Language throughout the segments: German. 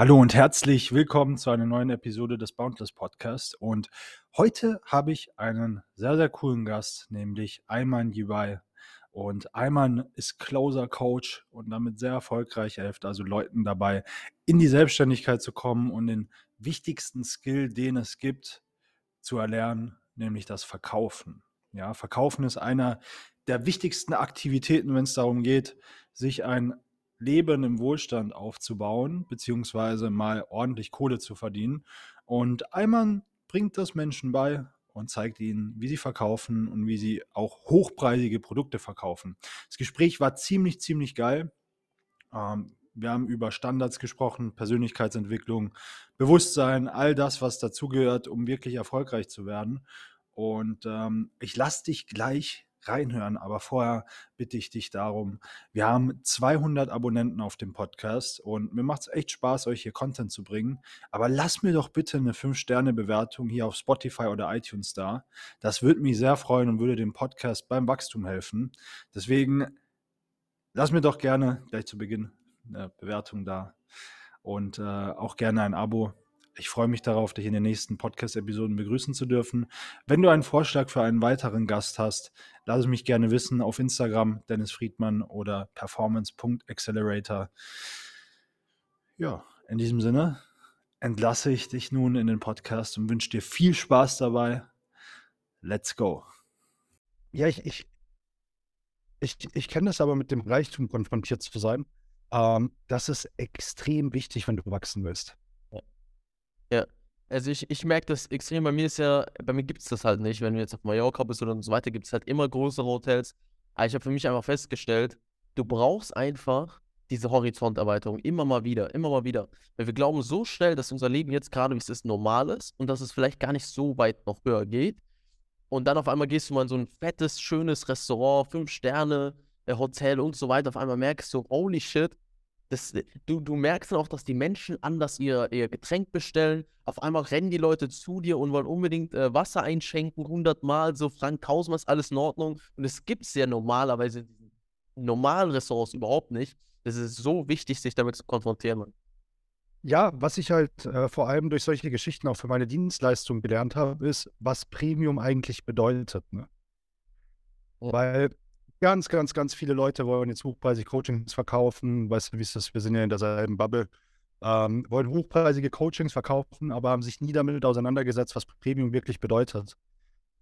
Hallo und herzlich willkommen zu einer neuen Episode des Boundless Podcast. Und heute habe ich einen sehr, sehr coolen Gast, nämlich Ayman Yibai. Und Ayman ist Closer Coach und damit sehr erfolgreich. Er hilft also Leuten dabei, in die Selbstständigkeit zu kommen und den wichtigsten Skill, den es gibt, zu erlernen, nämlich das Verkaufen. Ja, Verkaufen ist einer der wichtigsten Aktivitäten, wenn es darum geht, sich ein Leben im Wohlstand aufzubauen, beziehungsweise mal ordentlich Kohle zu verdienen. Und Ayman bringt das Menschen bei und zeigt ihnen, wie sie verkaufen und wie sie auch hochpreisige Produkte verkaufen. Das Gespräch war ziemlich, ziemlich geil. Ähm, wir haben über Standards gesprochen, Persönlichkeitsentwicklung, Bewusstsein, all das, was dazugehört, um wirklich erfolgreich zu werden. Und ähm, ich lasse dich gleich reinhören. Aber vorher bitte ich dich darum, wir haben 200 Abonnenten auf dem Podcast und mir macht es echt Spaß, euch hier Content zu bringen. Aber lass mir doch bitte eine 5-Sterne-Bewertung hier auf Spotify oder iTunes da. Das würde mich sehr freuen und würde dem Podcast beim Wachstum helfen. Deswegen lass mir doch gerne gleich zu Beginn eine Bewertung da und äh, auch gerne ein Abo. Ich freue mich darauf, dich in den nächsten Podcast-Episoden begrüßen zu dürfen. Wenn du einen Vorschlag für einen weiteren Gast hast, lass es mich gerne wissen auf Instagram, Dennis Friedmann oder performance.accelerator. Ja, in diesem Sinne entlasse ich dich nun in den Podcast und wünsche dir viel Spaß dabei. Let's go. Ja, ich, ich, ich, ich kenne das aber mit dem Reichtum konfrontiert zu sein. Ähm, das ist extrem wichtig, wenn du wachsen willst. Ja. Also ich, ich merke das extrem, bei mir ist ja, bei mir gibt es das halt nicht. Wenn du jetzt auf Mallorca bist oder so weiter, gibt es halt immer größere Hotels. Aber ich habe für mich einfach festgestellt, du brauchst einfach diese Horizonterweiterung immer mal wieder, immer mal wieder. Weil wir glauben so schnell, dass unser Leben jetzt gerade, wie es ist, normal ist und dass es vielleicht gar nicht so weit noch höher geht. Und dann auf einmal gehst du mal in so ein fettes, schönes Restaurant, fünf Sterne, äh, Hotel und so weiter. Auf einmal merkst du, holy shit, das, du, du merkst dann auch, dass die Menschen anders ihr, ihr Getränk bestellen. Auf einmal rennen die Leute zu dir und wollen unbedingt äh, Wasser einschenken, hundertmal, so Frank tausendmal ist alles in Ordnung. Und es gibt es ja normalerweise in normalen Restaurants überhaupt nicht. Es ist so wichtig, sich damit zu konfrontieren. Ja, was ich halt äh, vor allem durch solche Geschichten auch für meine Dienstleistung gelernt habe, ist, was Premium eigentlich bedeutet. Ne? Ja. Weil ganz, ganz, ganz viele Leute wollen jetzt hochpreisige Coachings verkaufen. Weißt du, wie ist das? Wir sind ja in derselben Bubble. Ähm, wollen hochpreisige Coachings verkaufen, aber haben sich nie damit auseinandergesetzt, was Premium wirklich bedeutet.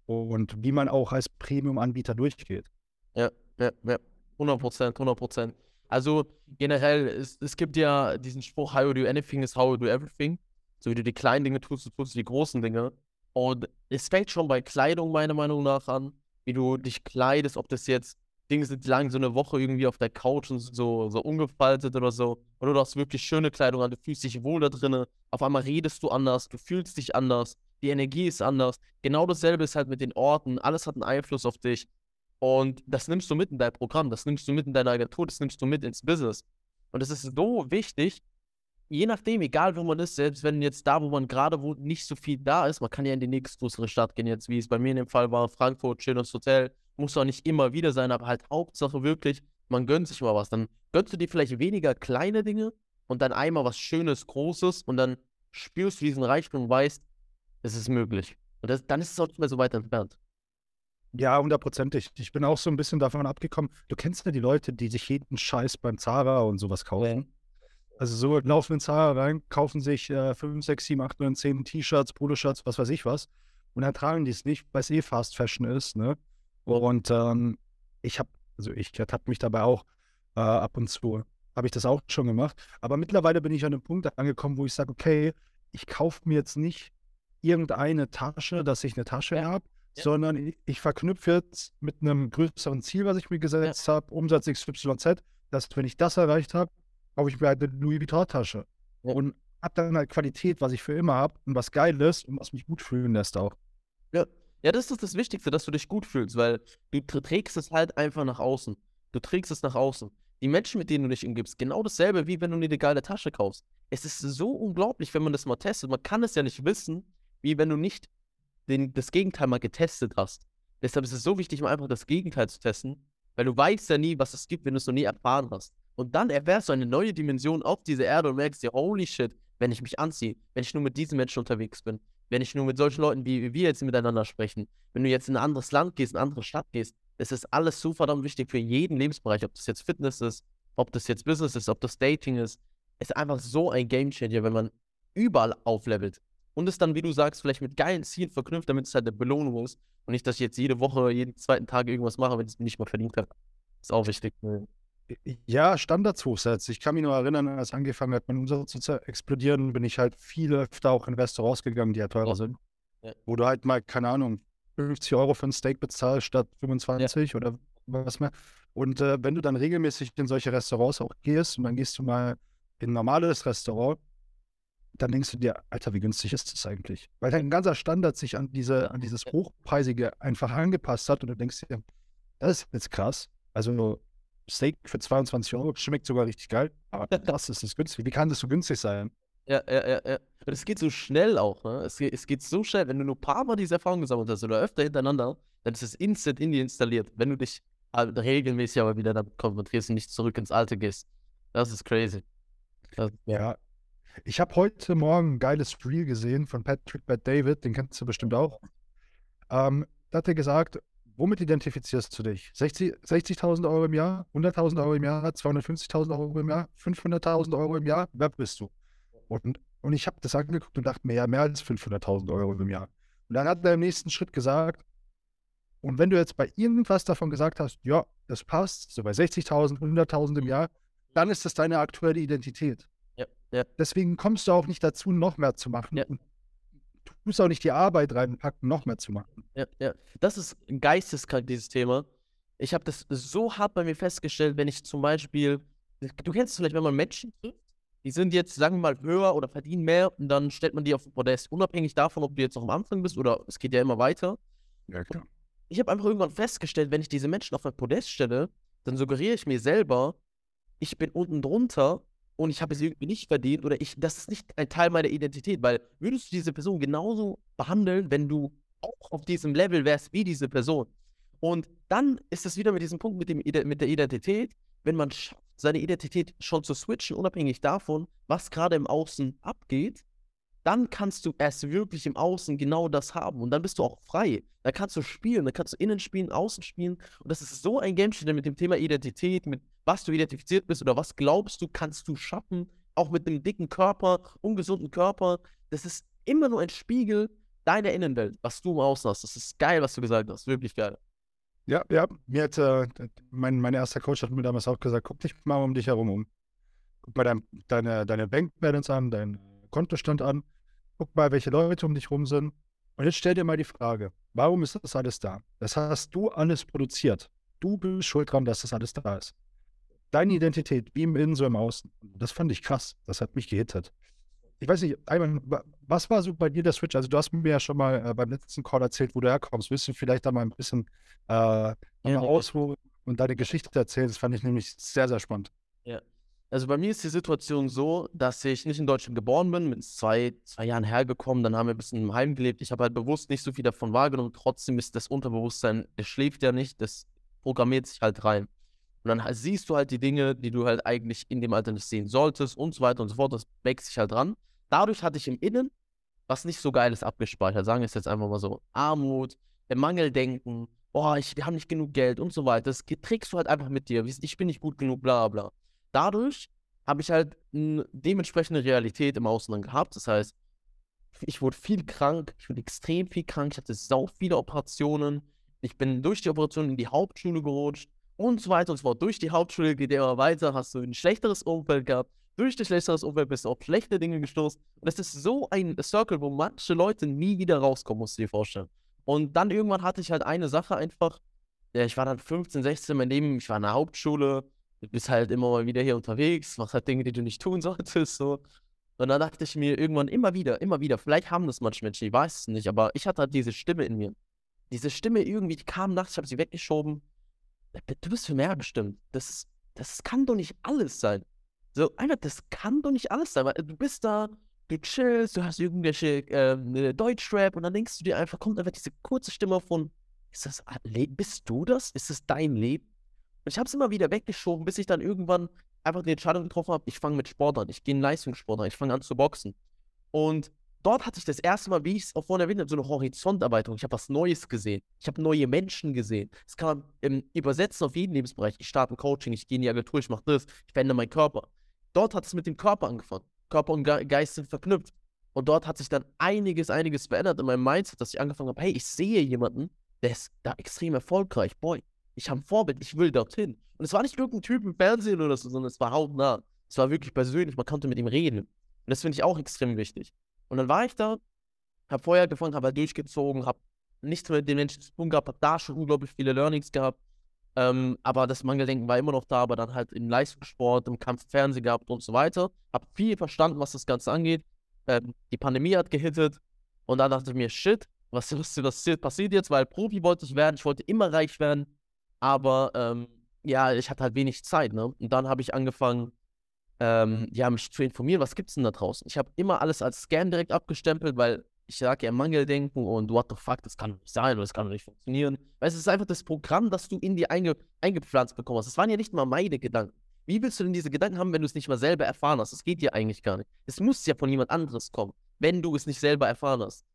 Und wie man auch als Premium-Anbieter durchgeht. Ja, ja, ja. 100 Prozent, 100 Prozent. Also generell, es, es gibt ja diesen Spruch, how you do anything is how you do everything. So wie du die kleinen Dinge tust, du tust die großen Dinge. Und es fängt schon bei Kleidung meiner Meinung nach an, wie du dich kleidest, ob das jetzt Dinge sind, lagen so eine Woche irgendwie auf der Couch und so, so ungefaltet oder so. Und du hast wirklich schöne Kleidung an, du fühlst dich wohl da drinnen. Auf einmal redest du anders, du fühlst dich anders, die Energie ist anders. Genau dasselbe ist halt mit den Orten. Alles hat einen Einfluss auf dich. Und das nimmst du mit in dein Programm, das nimmst du mit in deine Agentur, das nimmst du mit ins Business. Und es ist so wichtig, je nachdem, egal wo man ist, selbst wenn jetzt da, wo man gerade wohnt, nicht so viel da ist, man kann ja in die nächstgrößere Stadt gehen, jetzt wie es bei mir in dem Fall war, Frankfurt, schönes Hotel, muss auch nicht immer wieder sein, aber halt Hauptsache wirklich, man gönnt sich mal was. Dann gönnst du dir vielleicht weniger kleine Dinge und dann einmal was Schönes, Großes und dann spürst du diesen Reichtum und weißt, es ist möglich. Und das, dann ist es auch nicht mehr so weit entfernt. Ja, hundertprozentig. Ich bin auch so ein bisschen davon abgekommen. Du kennst ja die Leute, die sich jeden Scheiß beim Zara und sowas kaufen. Also so laufen in Zara rein, kaufen sich äh, 5, 6, 7, 8, 9, 10 T-Shirts, Poloshirts, was weiß ich was. Und dann tragen die es nicht, weil es eh Fast Fashion ist, ne? Und ähm, ich habe, also ich ertappe mich dabei auch äh, ab und zu, habe ich das auch schon gemacht. Aber mittlerweile bin ich an einem Punkt angekommen, wo ich sage, okay, ich kaufe mir jetzt nicht irgendeine Tasche, dass ich eine Tasche habe, ja. sondern ich, verknüpfe jetzt mit einem größeren Ziel, was ich mir gesetzt ja. habe, Umsatz XYZ, dass wenn ich das erreicht habe, kaufe ich mir halt eine Louis Vuitton-Tasche. Ja. Und habe dann halt Qualität, was ich für immer habe und was geil ist und was mich gut fühlen lässt auch. Ja, ja, das ist das Wichtigste, dass du dich gut fühlst, weil du trägst es halt einfach nach außen. Du trägst es nach außen. Die Menschen, mit denen du dich umgibst, genau dasselbe, wie wenn du eine geile Tasche kaufst. Es ist so unglaublich, wenn man das mal testet. Man kann es ja nicht wissen, wie wenn du nicht den, das Gegenteil mal getestet hast. Deshalb ist es so wichtig, mal einfach das Gegenteil zu testen, weil du weißt ja nie, was es gibt, wenn du es noch nie erfahren hast. Und dann erfährst du eine neue Dimension auf dieser Erde und merkst dir, holy shit, wenn ich mich anziehe, wenn ich nur mit diesen Menschen unterwegs bin, wenn ich nur mit solchen Leuten wie wir jetzt miteinander sprechen, wenn du jetzt in ein anderes Land gehst, in eine andere Stadt gehst, das ist alles so verdammt wichtig für jeden Lebensbereich, ob das jetzt Fitness ist, ob das jetzt Business ist, ob das Dating ist. Es ist einfach so ein Gamechanger, wenn man überall auflevelt. Und es dann, wie du sagst, vielleicht mit geilen Zielen verknüpft, damit es halt eine Belohnung ist. Und nicht, dass ich jetzt jede Woche, jeden zweiten Tag irgendwas mache, wenn ich es nicht mal verdient habe. Ist auch wichtig. Ja, Standards hochsetzen. Ich kann mich nur erinnern, als angefangen hat, mein Umsatz zu explodieren, bin ich halt viel öfter auch in Restaurants gegangen, die ja teurer sind. Ja. Wo du halt mal, keine Ahnung, 50 Euro für ein Steak bezahlst statt 25 ja. oder was mehr. Und äh, wenn du dann regelmäßig in solche Restaurants auch gehst und dann gehst du mal in ein normales Restaurant, dann denkst du dir, Alter, wie günstig ist das eigentlich? Weil dein ganzer Standard sich an diese, an dieses Hochpreisige einfach angepasst hat und du denkst dir, das ist jetzt krass. Also Steak für 22 Euro schmeckt sogar richtig geil, aber das ist das günstig. Wie kann das so günstig sein? Ja, ja, ja, ja. Und es geht so schnell auch, ne? Es geht, es geht so schnell, wenn du nur ein paar Mal diese Erfahrung gesammelt hast oder öfter hintereinander, dann ist es instant in dir installiert. Wenn du dich halt regelmäßig aber wieder damit konzentrierst und nicht zurück ins Alte gehst. Das ist crazy. Das, ja. Ich habe heute Morgen ein geiles Reel gesehen von Patrick Bad David, den kennst du bestimmt auch. Ähm, da hat er gesagt, womit identifizierst du dich? 60.000 60 Euro im Jahr, 100.000 Euro im Jahr, 250.000 Euro im Jahr, 500.000 Euro im Jahr? Wer bist du? Und, und ich habe das angeguckt und dachte mir, ja, mehr als 500.000 Euro im Jahr. Und dann hat er im nächsten Schritt gesagt, und wenn du jetzt bei irgendwas davon gesagt hast, ja, das passt, so bei 60.000, 100.000 im Jahr, dann ist das deine aktuelle Identität. Ja, ja. Deswegen kommst du auch nicht dazu, noch mehr zu machen. Ja. Und du musst auch nicht die Arbeit reinpacken, noch mehr zu machen. Ja, ja. Das ist geisteskrank, dieses Thema. Ich habe das so hart bei mir festgestellt, wenn ich zum Beispiel, du kennst es vielleicht, wenn man Menschen trifft, die sind jetzt, sagen wir mal, höher oder verdienen mehr und dann stellt man die auf Podest, unabhängig davon, ob du jetzt noch am Anfang bist oder es geht ja immer weiter. Ja, klar. Und ich habe einfach irgendwann festgestellt, wenn ich diese Menschen auf ein Podest stelle, dann suggeriere ich mir selber, ich bin unten drunter und ich habe es irgendwie nicht verdient oder ich, das ist nicht ein Teil meiner Identität, weil würdest du diese Person genauso behandeln, wenn du auch auf diesem Level wärst wie diese Person? Und dann ist es wieder mit diesem Punkt mit, dem, mit der Identität, wenn man schafft, seine Identität schon zu switchen, unabhängig davon, was gerade im Außen abgeht, dann kannst du erst wirklich im Außen genau das haben und dann bist du auch frei. Da kannst du spielen, da kannst du innen spielen, außen spielen und das ist so ein Gamechanger mit dem Thema Identität, mit was du identifiziert bist oder was glaubst du, kannst du schaffen, auch mit einem dicken Körper, ungesunden Körper. Das ist immer nur ein Spiegel deiner Innenwelt, was du im Außen hast. Das ist geil, was du gesagt hast, wirklich geil. Ja, ja, mir hat äh, mein, mein erster Coach hat mir damals auch gesagt, guck dich mal um dich herum um. Guck mal dein, deine, deine Bankbalance an, dein Kontostand an, guck mal, welche Leute um dich rum sind. Und jetzt stell dir mal die Frage, warum ist das alles da? Das hast du alles produziert. Du bist schuld dran, dass das alles da ist. Deine Identität, wie im Innen, so im Außen. Das fand ich krass. Das hat mich gehittet. Ich weiß nicht, Ayman, was war so bei dir der Switch? Also, du hast mir ja schon mal äh, beim letzten Call erzählt, wo du herkommst. Willst du vielleicht da mal ein bisschen äh, ja, ausholen und deine Geschichte erzählen? Das fand ich nämlich sehr, sehr spannend. Ja. Also bei mir ist die Situation so, dass ich nicht in Deutschland geboren bin, bin zwei, zwei Jahren hergekommen, dann haben wir ein bisschen im Heim gelebt. Ich habe halt bewusst nicht so viel davon wahrgenommen. Trotzdem ist das Unterbewusstsein, das schläft ja nicht, das programmiert sich halt rein. Und dann siehst du halt die Dinge, die du halt eigentlich in dem Alter nicht sehen solltest und so weiter und so fort. Das wächst sich halt dran. Dadurch hatte ich im Innen was nicht so Geiles abgespeichert. Sagen wir es jetzt einfach mal so. Armut, Mangeldenken, boah, ich, wir haben nicht genug Geld und so weiter. Das trägst du halt einfach mit dir. Ich bin nicht gut genug, bla bla dadurch habe ich halt eine dementsprechende Realität im dann gehabt. Das heißt, ich wurde viel krank, ich wurde extrem viel krank, ich hatte sau viele Operationen. Ich bin durch die Operationen in die Hauptschule gerutscht und so weiter und so fort. Durch die Hauptschule geht immer weiter, hast du ein schlechteres Umfeld gehabt. Durch das schlechteres Umfeld bist du auf schlechte Dinge gestoßen. Und das ist so ein Circle, wo manche Leute nie wieder rauskommen, musst du dir vorstellen. Und dann irgendwann hatte ich halt eine Sache einfach. Ja, ich war dann 15, 16 mein Leben, ich war in der Hauptschule, du bist halt immer mal wieder hier unterwegs, machst halt Dinge, die du nicht tun solltest, so. Und dann dachte ich mir irgendwann immer wieder, immer wieder, vielleicht haben das manche Menschen, ich weiß es nicht, aber ich hatte halt diese Stimme in mir. Diese Stimme irgendwie, die kam nachts, ich habe sie weggeschoben. Du bist für mehr bestimmt. Das, das kann doch nicht alles sein. So, einfach, das kann doch nicht alles sein, weil du bist da, du chillst, du hast irgendwelche äh, Deutschrap und dann denkst du dir einfach, kommt einfach diese kurze Stimme von, ist das, bist du das? Ist das dein Leben? Und ich habe es immer wieder weggeschoben, bis ich dann irgendwann einfach die Entscheidung getroffen habe, ich fange mit Sport an, ich gehe in Leistungssport an, ich fange an zu boxen. Und dort hatte ich das erste Mal, wie ich es auch vorhin erwähnt habe, so eine Horizonterweiterung. Ich habe was Neues gesehen. Ich habe neue Menschen gesehen. Es kann man übersetzen auf jeden Lebensbereich. Ich starte ein Coaching, ich gehe in die Agentur, ich mache das, ich verändere meinen Körper. Dort hat es mit dem Körper angefangen. Körper und Geist sind verknüpft. Und dort hat sich dann einiges, einiges verändert in meinem Mindset, dass ich angefangen habe, hey, ich sehe jemanden, der ist da extrem erfolgreich. Boy, ich habe ein Vorbild, ich will dorthin. Und es war nicht irgendein Typ im Fernsehen oder so, sondern es war hautnah. Es war wirklich persönlich, man konnte mit ihm reden. Und das finde ich auch extrem wichtig. Und dann war ich da, habe vorher angefangen, habe halt durchgezogen, habe nichts mit den Menschen zu tun gehabt, habe da schon unglaublich viele Learnings gehabt. Ähm, aber das Mangeldenken war immer noch da, aber dann halt im Leistungssport, im Kampf Fernsehen gehabt und so weiter. Habe viel verstanden, was das Ganze angeht. Ähm, die Pandemie hat gehittet und dann dachte ich mir, shit, was, was, was passiert jetzt? Weil Profi wollte ich werden, ich wollte immer reich werden, aber ähm, ja, ich hatte halt wenig Zeit, ne? Und dann habe ich angefangen, ähm, ja, mich zu informieren, was gibt es denn da draußen? Ich habe immer alles als Scam direkt abgestempelt, weil ich sage ja Mangeldenken und what the fuck, das kann nicht sein oder das kann nicht funktionieren. Weil es ist einfach das Programm, das du in dir einge eingepflanzt bekommst. Das waren ja nicht mal meine Gedanken. Wie willst du denn diese Gedanken haben, wenn du es nicht mal selber erfahren hast? Das geht dir eigentlich gar nicht. Es muss ja von jemand anderes kommen, wenn du es nicht selber erfahren hast.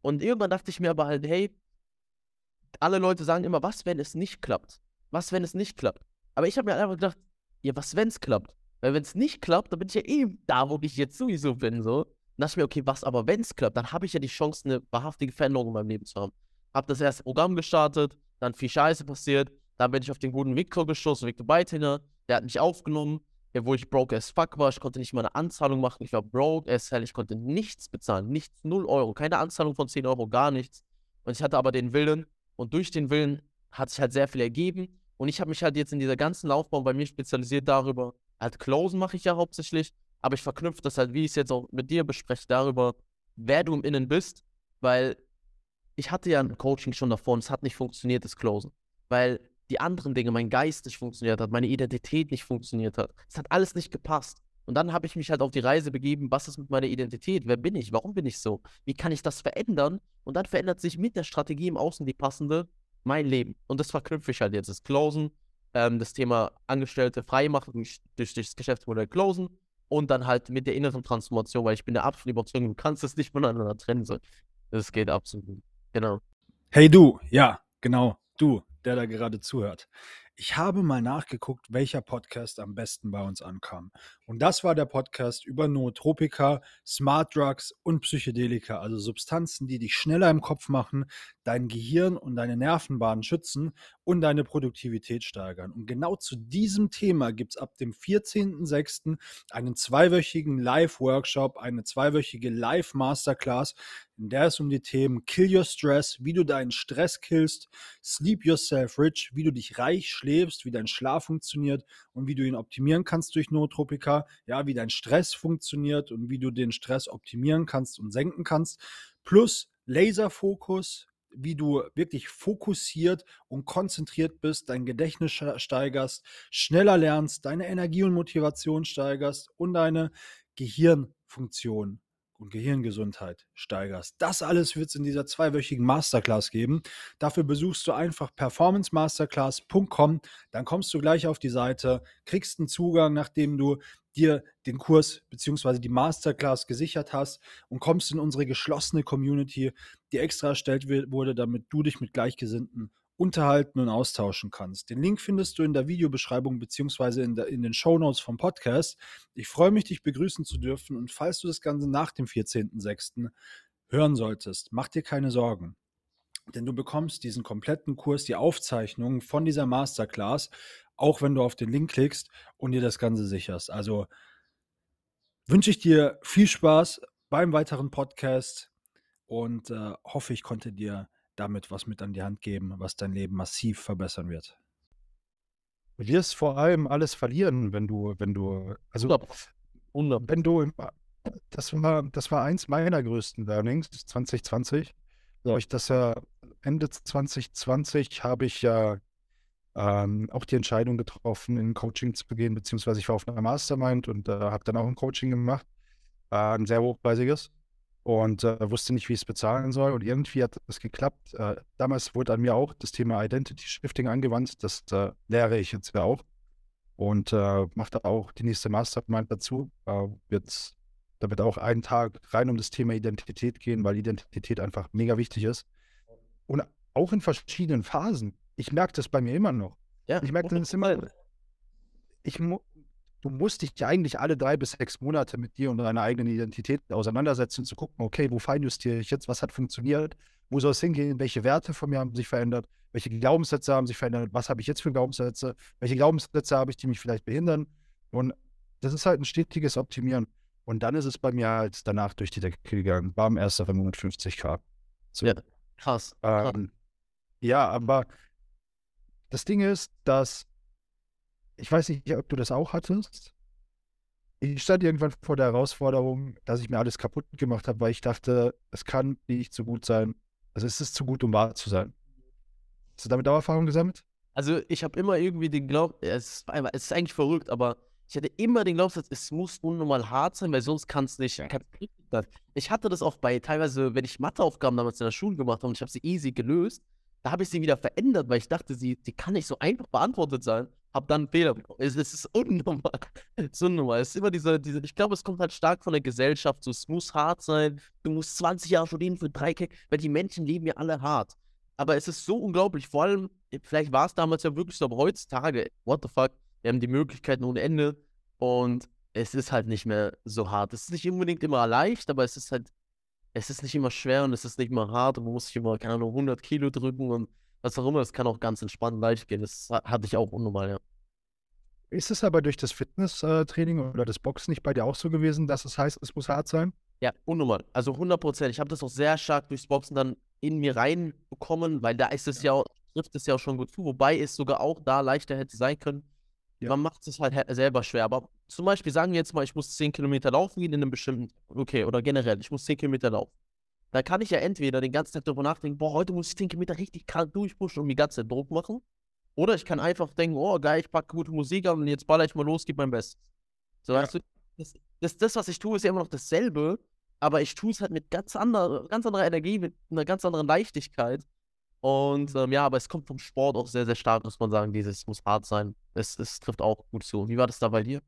Und irgendwann dachte ich mir aber halt, hey, alle Leute sagen immer, was, wenn es nicht klappt? Was, wenn es nicht klappt? Aber ich habe mir einfach gedacht, ja, was, wenn es klappt? Weil wenn es nicht klappt, dann bin ich ja eh da, wo ich jetzt sowieso bin, so. Dann dachte mir, okay, was aber, wenn es klappt, dann habe ich ja die Chance, eine wahrhaftige Veränderung in meinem Leben zu haben. Hab das erste Programm gestartet, dann viel Scheiße passiert, dann bin ich auf den guten Victor gestoßen, Victor Beitinger, der hat mich aufgenommen, wo ich broke as fuck war, ich konnte nicht mal eine Anzahlung machen, ich war broke as hell, ich konnte nichts bezahlen, nichts, null Euro, keine Anzahlung von 10 Euro, gar nichts. Und ich hatte aber den Willen. Und durch den Willen hat sich halt sehr viel ergeben. Und ich habe mich halt jetzt in dieser ganzen Laufbahn bei mir spezialisiert darüber, halt Closen mache ich ja hauptsächlich, aber ich verknüpfe das halt, wie ich es jetzt auch mit dir bespreche, darüber, wer du im Innen bist, weil ich hatte ja ein Coaching schon davor und es hat nicht funktioniert, das Closen. Weil die anderen Dinge, mein Geist nicht funktioniert hat, meine Identität nicht funktioniert hat. Es hat alles nicht gepasst. Und dann habe ich mich halt auf die Reise begeben, was ist mit meiner Identität? Wer bin ich? Warum bin ich so? Wie kann ich das verändern? Und dann verändert sich mit der Strategie im Außen die passende mein Leben. Und das verknüpfe ich halt jetzt. Das Closen, ähm, das Thema Angestellte frei machen durch, durch das Geschäftsmodell Closen und dann halt mit der inneren Transformation, weil ich bin der absolut überzeugt, du kannst es nicht voneinander trennen. So. Das geht absolut. Genau. Hey du, ja, genau, du, der da gerade zuhört. Ich habe mal nachgeguckt, welcher Podcast am besten bei uns ankam. Und das war der Podcast über Nootropika, Smart Drugs und Psychedelika, also Substanzen, die dich schneller im Kopf machen, dein Gehirn und deine Nervenbahnen schützen und deine Produktivität steigern. Und genau zu diesem Thema gibt es ab dem 14.06. einen zweiwöchigen Live-Workshop, eine zweiwöchige Live-Masterclass, in der es um die Themen Kill Your Stress, wie du deinen Stress killst, Sleep Yourself Rich, wie du dich reich schläfst, wie dein Schlaf funktioniert und wie du ihn optimieren kannst durch Nootropika, ja, wie dein Stress funktioniert und wie du den Stress optimieren kannst und senken kannst, plus Laserfokus, wie du wirklich fokussiert und konzentriert bist, dein Gedächtnis steigerst, schneller lernst, deine Energie und Motivation steigerst und deine Gehirnfunktion und Gehirngesundheit steigerst. Das alles wird es in dieser zweiwöchigen Masterclass geben. Dafür besuchst du einfach performancemasterclass.com, dann kommst du gleich auf die Seite, kriegst einen Zugang, nachdem du dir den Kurs bzw. die Masterclass gesichert hast und kommst in unsere geschlossene Community, die extra erstellt wurde, damit du dich mit Gleichgesinnten unterhalten und austauschen kannst. Den Link findest du in der Videobeschreibung bzw. In, in den Shownotes vom Podcast. Ich freue mich, dich begrüßen zu dürfen und falls du das Ganze nach dem 14.06. hören solltest, mach dir keine Sorgen. Denn du bekommst diesen kompletten Kurs, die Aufzeichnung von dieser Masterclass, auch wenn du auf den Link klickst und dir das Ganze sicherst. Also wünsche ich dir viel Spaß beim weiteren Podcast und äh, hoffe, ich konnte dir damit was mit an die Hand geben, was dein Leben massiv verbessern wird. Du wirst vor allem alles verlieren, wenn du, wenn du, also wenn du, das war, das war eins meiner größten Learnings 2020. Ja. Ich das ja Ende 2020 habe ich ja ähm, auch die Entscheidung getroffen, in Coaching zu gehen, beziehungsweise ich war auf einer Mastermind und äh, habe dann auch ein Coaching gemacht, äh, ein sehr hochpreisiges und äh, wusste nicht, wie ich es bezahlen soll. Und irgendwie hat es geklappt. Äh, damals wurde an mir auch das Thema Identity Shifting angewandt. Das äh, lehre ich jetzt ja auch. und äh, macht da auch die nächste Mastermind dazu. Wird, da wird auch einen Tag rein um das Thema Identität gehen, weil Identität einfach mega wichtig ist. Und auch in verschiedenen Phasen. Ich merke das bei mir immer noch. Ja, Ich merke das immer. Ich mu du musst dich eigentlich alle drei bis sechs Monate mit dir und deiner eigenen Identität auseinandersetzen, zu gucken, okay, wo feinjustiere ich jetzt, was hat funktioniert, wo soll es hingehen, welche Werte von mir haben sich verändert, welche Glaubenssätze haben sich verändert, was habe ich jetzt für Glaubenssätze, welche Glaubenssätze habe ich, die mich vielleicht behindern. Und das ist halt ein stetiges Optimieren. Und dann ist es bei mir halt danach durch die Decke gegangen. Bam, erster 550k. So. Ja, krass. krass. Ähm, ja, aber das Ding ist, dass ich weiß nicht, ob du das auch hattest. Ich stand irgendwann vor der Herausforderung, dass ich mir alles kaputt gemacht habe, weil ich dachte, es kann nicht zu gut sein. Also es ist zu gut, um wahr zu sein. Hast du damit auch Erfahrung gesammelt? Also ich habe immer irgendwie den Glauben, es ist, einfach- es ist eigentlich verrückt, aber ich hatte immer den Glaubenssatz, es muss unnormal hart sein, weil sonst kann es nicht. Ich hatte das auch bei teilweise, wenn ich Matheaufgaben damals in der Schule gemacht habe und ich habe sie easy gelöst, da habe ich sie wieder verändert, weil ich dachte, sie, die kann nicht so einfach beantwortet sein. Hab dann einen Fehler bekommen. Es, es ist unnormal. Es ist unnormal. Es ist immer diese, diese, ich glaube, es kommt halt stark von der Gesellschaft. So, es muss hart sein. Du musst 20 Jahre studieren für drei K, weil die Menschen leben ja alle hart. Aber es ist so unglaublich. Vor allem, vielleicht war es damals ja wirklich so, aber heutzutage, what the fuck, wir haben die Möglichkeiten ohne Ende und es ist halt nicht mehr so hart. Es ist nicht unbedingt immer leicht, aber es ist halt, es ist nicht immer schwer und es ist nicht immer hart und man muss sich immer, keine Ahnung, 100 Kilo drücken und was auch immer. Es kann auch ganz entspannt und leicht gehen. Das ha- hatte ich auch unnormal, ja. Ist es aber durch das Fitnesstraining oder das Boxen nicht bei dir auch so gewesen, dass es heißt, es muss hart sein? Ja, unnormal. Also 100 Prozent. Ich habe das auch sehr stark durchs Boxen dann in mir reinbekommen, weil da ist es ja, auch, trifft es ja auch schon gut zu, wobei es sogar auch da leichter hätte sein können. Ja. Man macht es halt selber schwer. Aber zum Beispiel sagen wir jetzt mal, ich muss 10 Kilometer laufen gehen in einem bestimmten, okay, oder generell, ich muss 10 Kilometer laufen. Da kann ich ja entweder den ganzen Tag darüber nachdenken, boah, heute muss ich 10 Kilometer richtig krank durchpushen und mir ganze Zeit Druck machen. Oder ich kann einfach denken, oh geil, ich packe gute Musik an und jetzt baller ich mal los, gib mein Bestes. So, Ja. weißt du, das, das, das, was ich tue, ist ja immer noch dasselbe, aber ich tue es halt mit ganz anderer, ganz anderer Energie, mit einer ganz anderen Leichtigkeit. Und ähm, ja, aber es kommt vom Sport auch sehr, sehr stark, muss man sagen. Dieses muss hart sein. Es, es trifft auch gut zu. Wie war das da bei dir?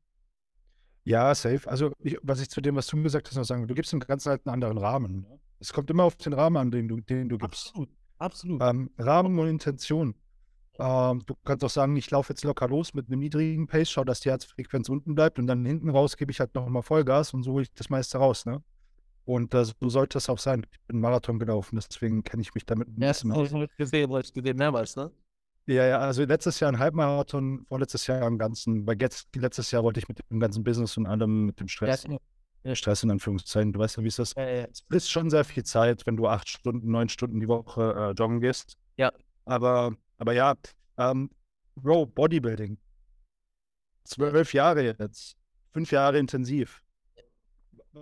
Ja, safe. Also, ich, was ich zu dem, was du gesagt hast, noch sagen, du gibst dem Ganzen halt einen anderen Rahmen. Ne? Es kommt immer auf den Rahmen an, den du, den du gibst. Absolut. Absolut. Ähm, Rahmen und Intention. Ähm, du kannst auch sagen, ich laufe jetzt locker los mit einem niedrigen Pace, schau, dass die Herzfrequenz unten bleibt und dann hinten raus gebe ich halt nochmal Vollgas und so hole ich das meiste raus. Ne? Und äh, so sollte es auch sein. Ich bin Marathon gelaufen, deswegen kenne ich mich damit ein Ja, bisschen das aus. gesehen, gesehen mehrmals, ne? Ja, ja, also letztes Jahr ein Halbmarathon, vorletztes Jahr am ganzen, bei jetzt, letztes Jahr wollte ich mit dem ganzen Business und allem, mit dem Stress, ja. Stress in Anführungszeichen, du weißt ja, wie es ist. Ja. Es ist schon sehr viel Zeit, wenn du acht Stunden, neun Stunden die Woche äh, joggen gehst. Ja. Aber, aber ja, ähm, Bro, Bodybuilding. Zwölf Jahre jetzt. Fünf Jahre intensiv.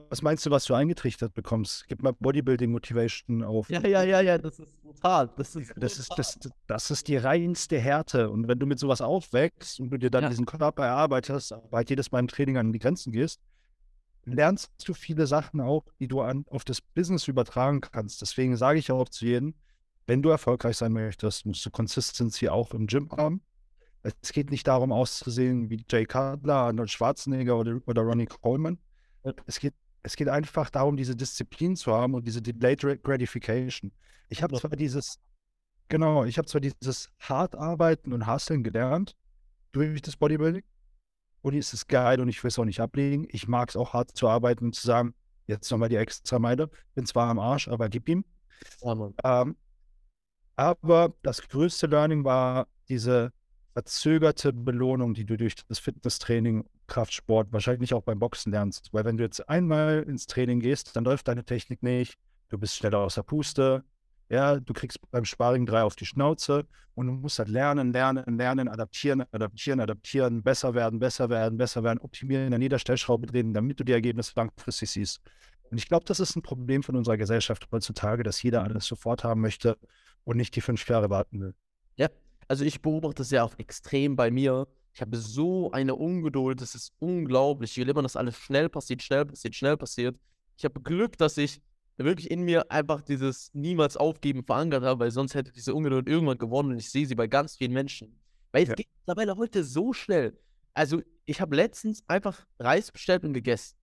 Was meinst du, was du eingetrichtert bekommst? Gib mal Bodybuilding Motivation auf. Ja, ja, ja, ja, das ist brutal. Das ist, Das ist, das, das ist die reinste Härte. Und wenn du mit sowas aufwächst und du dir dann Ja. diesen Körper erarbeitest, aber halt jedes Mal im Training an die Grenzen gehst, lernst du viele Sachen auch, die du an, auf das Business übertragen kannst. Deswegen sage ich auch zu jedem, wenn du erfolgreich sein möchtest, musst du Consistency auch im Gym haben. Es geht nicht darum, auszusehen wie Jay Cutler, Arnold Schwarzenegger oder, oder Ronnie Coleman. Ja. Es geht, es geht einfach darum, diese Disziplin zu haben und diese Delayed Gratification. Ich habe zwar dieses, genau, ich habe zwar dieses hart arbeiten und hustlen gelernt durch das Bodybuilding. Und es ist geil und ich will es auch nicht ablegen. Ich mag es auch hart zu arbeiten und zu sagen, jetzt nochmal die extra Meile. Bin zwar am Arsch, aber gib ihm. Ähm, aber das größte Learning war diese verzögerte Belohnung, die du durch das Fitnesstraining, Kraftsport, wahrscheinlich auch beim Boxen lernst. Weil wenn du jetzt einmal ins Training gehst, dann läuft deine Technik nicht, du bist schneller aus der Puste, ja, du kriegst beim Sparring drei auf die Schnauze und du musst halt lernen, lernen, lernen, adaptieren, adaptieren, adaptieren, besser werden, besser werden, besser werden, optimieren, an jeder Stellschraube drehen, damit du die Ergebnisse langfristig siehst. Und ich glaube, das ist ein Problem von unserer Gesellschaft heutzutage, dass jeder alles sofort haben möchte und nicht die fünf Jahre warten will. Ja, also ich beobachte das ja auch extrem bei mir. Ich habe so eine Ungeduld, das ist unglaublich. Ich will immer, dass alles schnell passiert, schnell passiert, schnell passiert. Ich habe Glück, dass ich wirklich in mir einfach dieses niemals aufgeben verankert habe, weil sonst hätte diese Ungeduld irgendwann gewonnen und ich sehe sie bei ganz vielen Menschen. Weil es Ja. geht mittlerweile heute so schnell. Also, ich habe letztens einfach Reis bestellt und gegessen.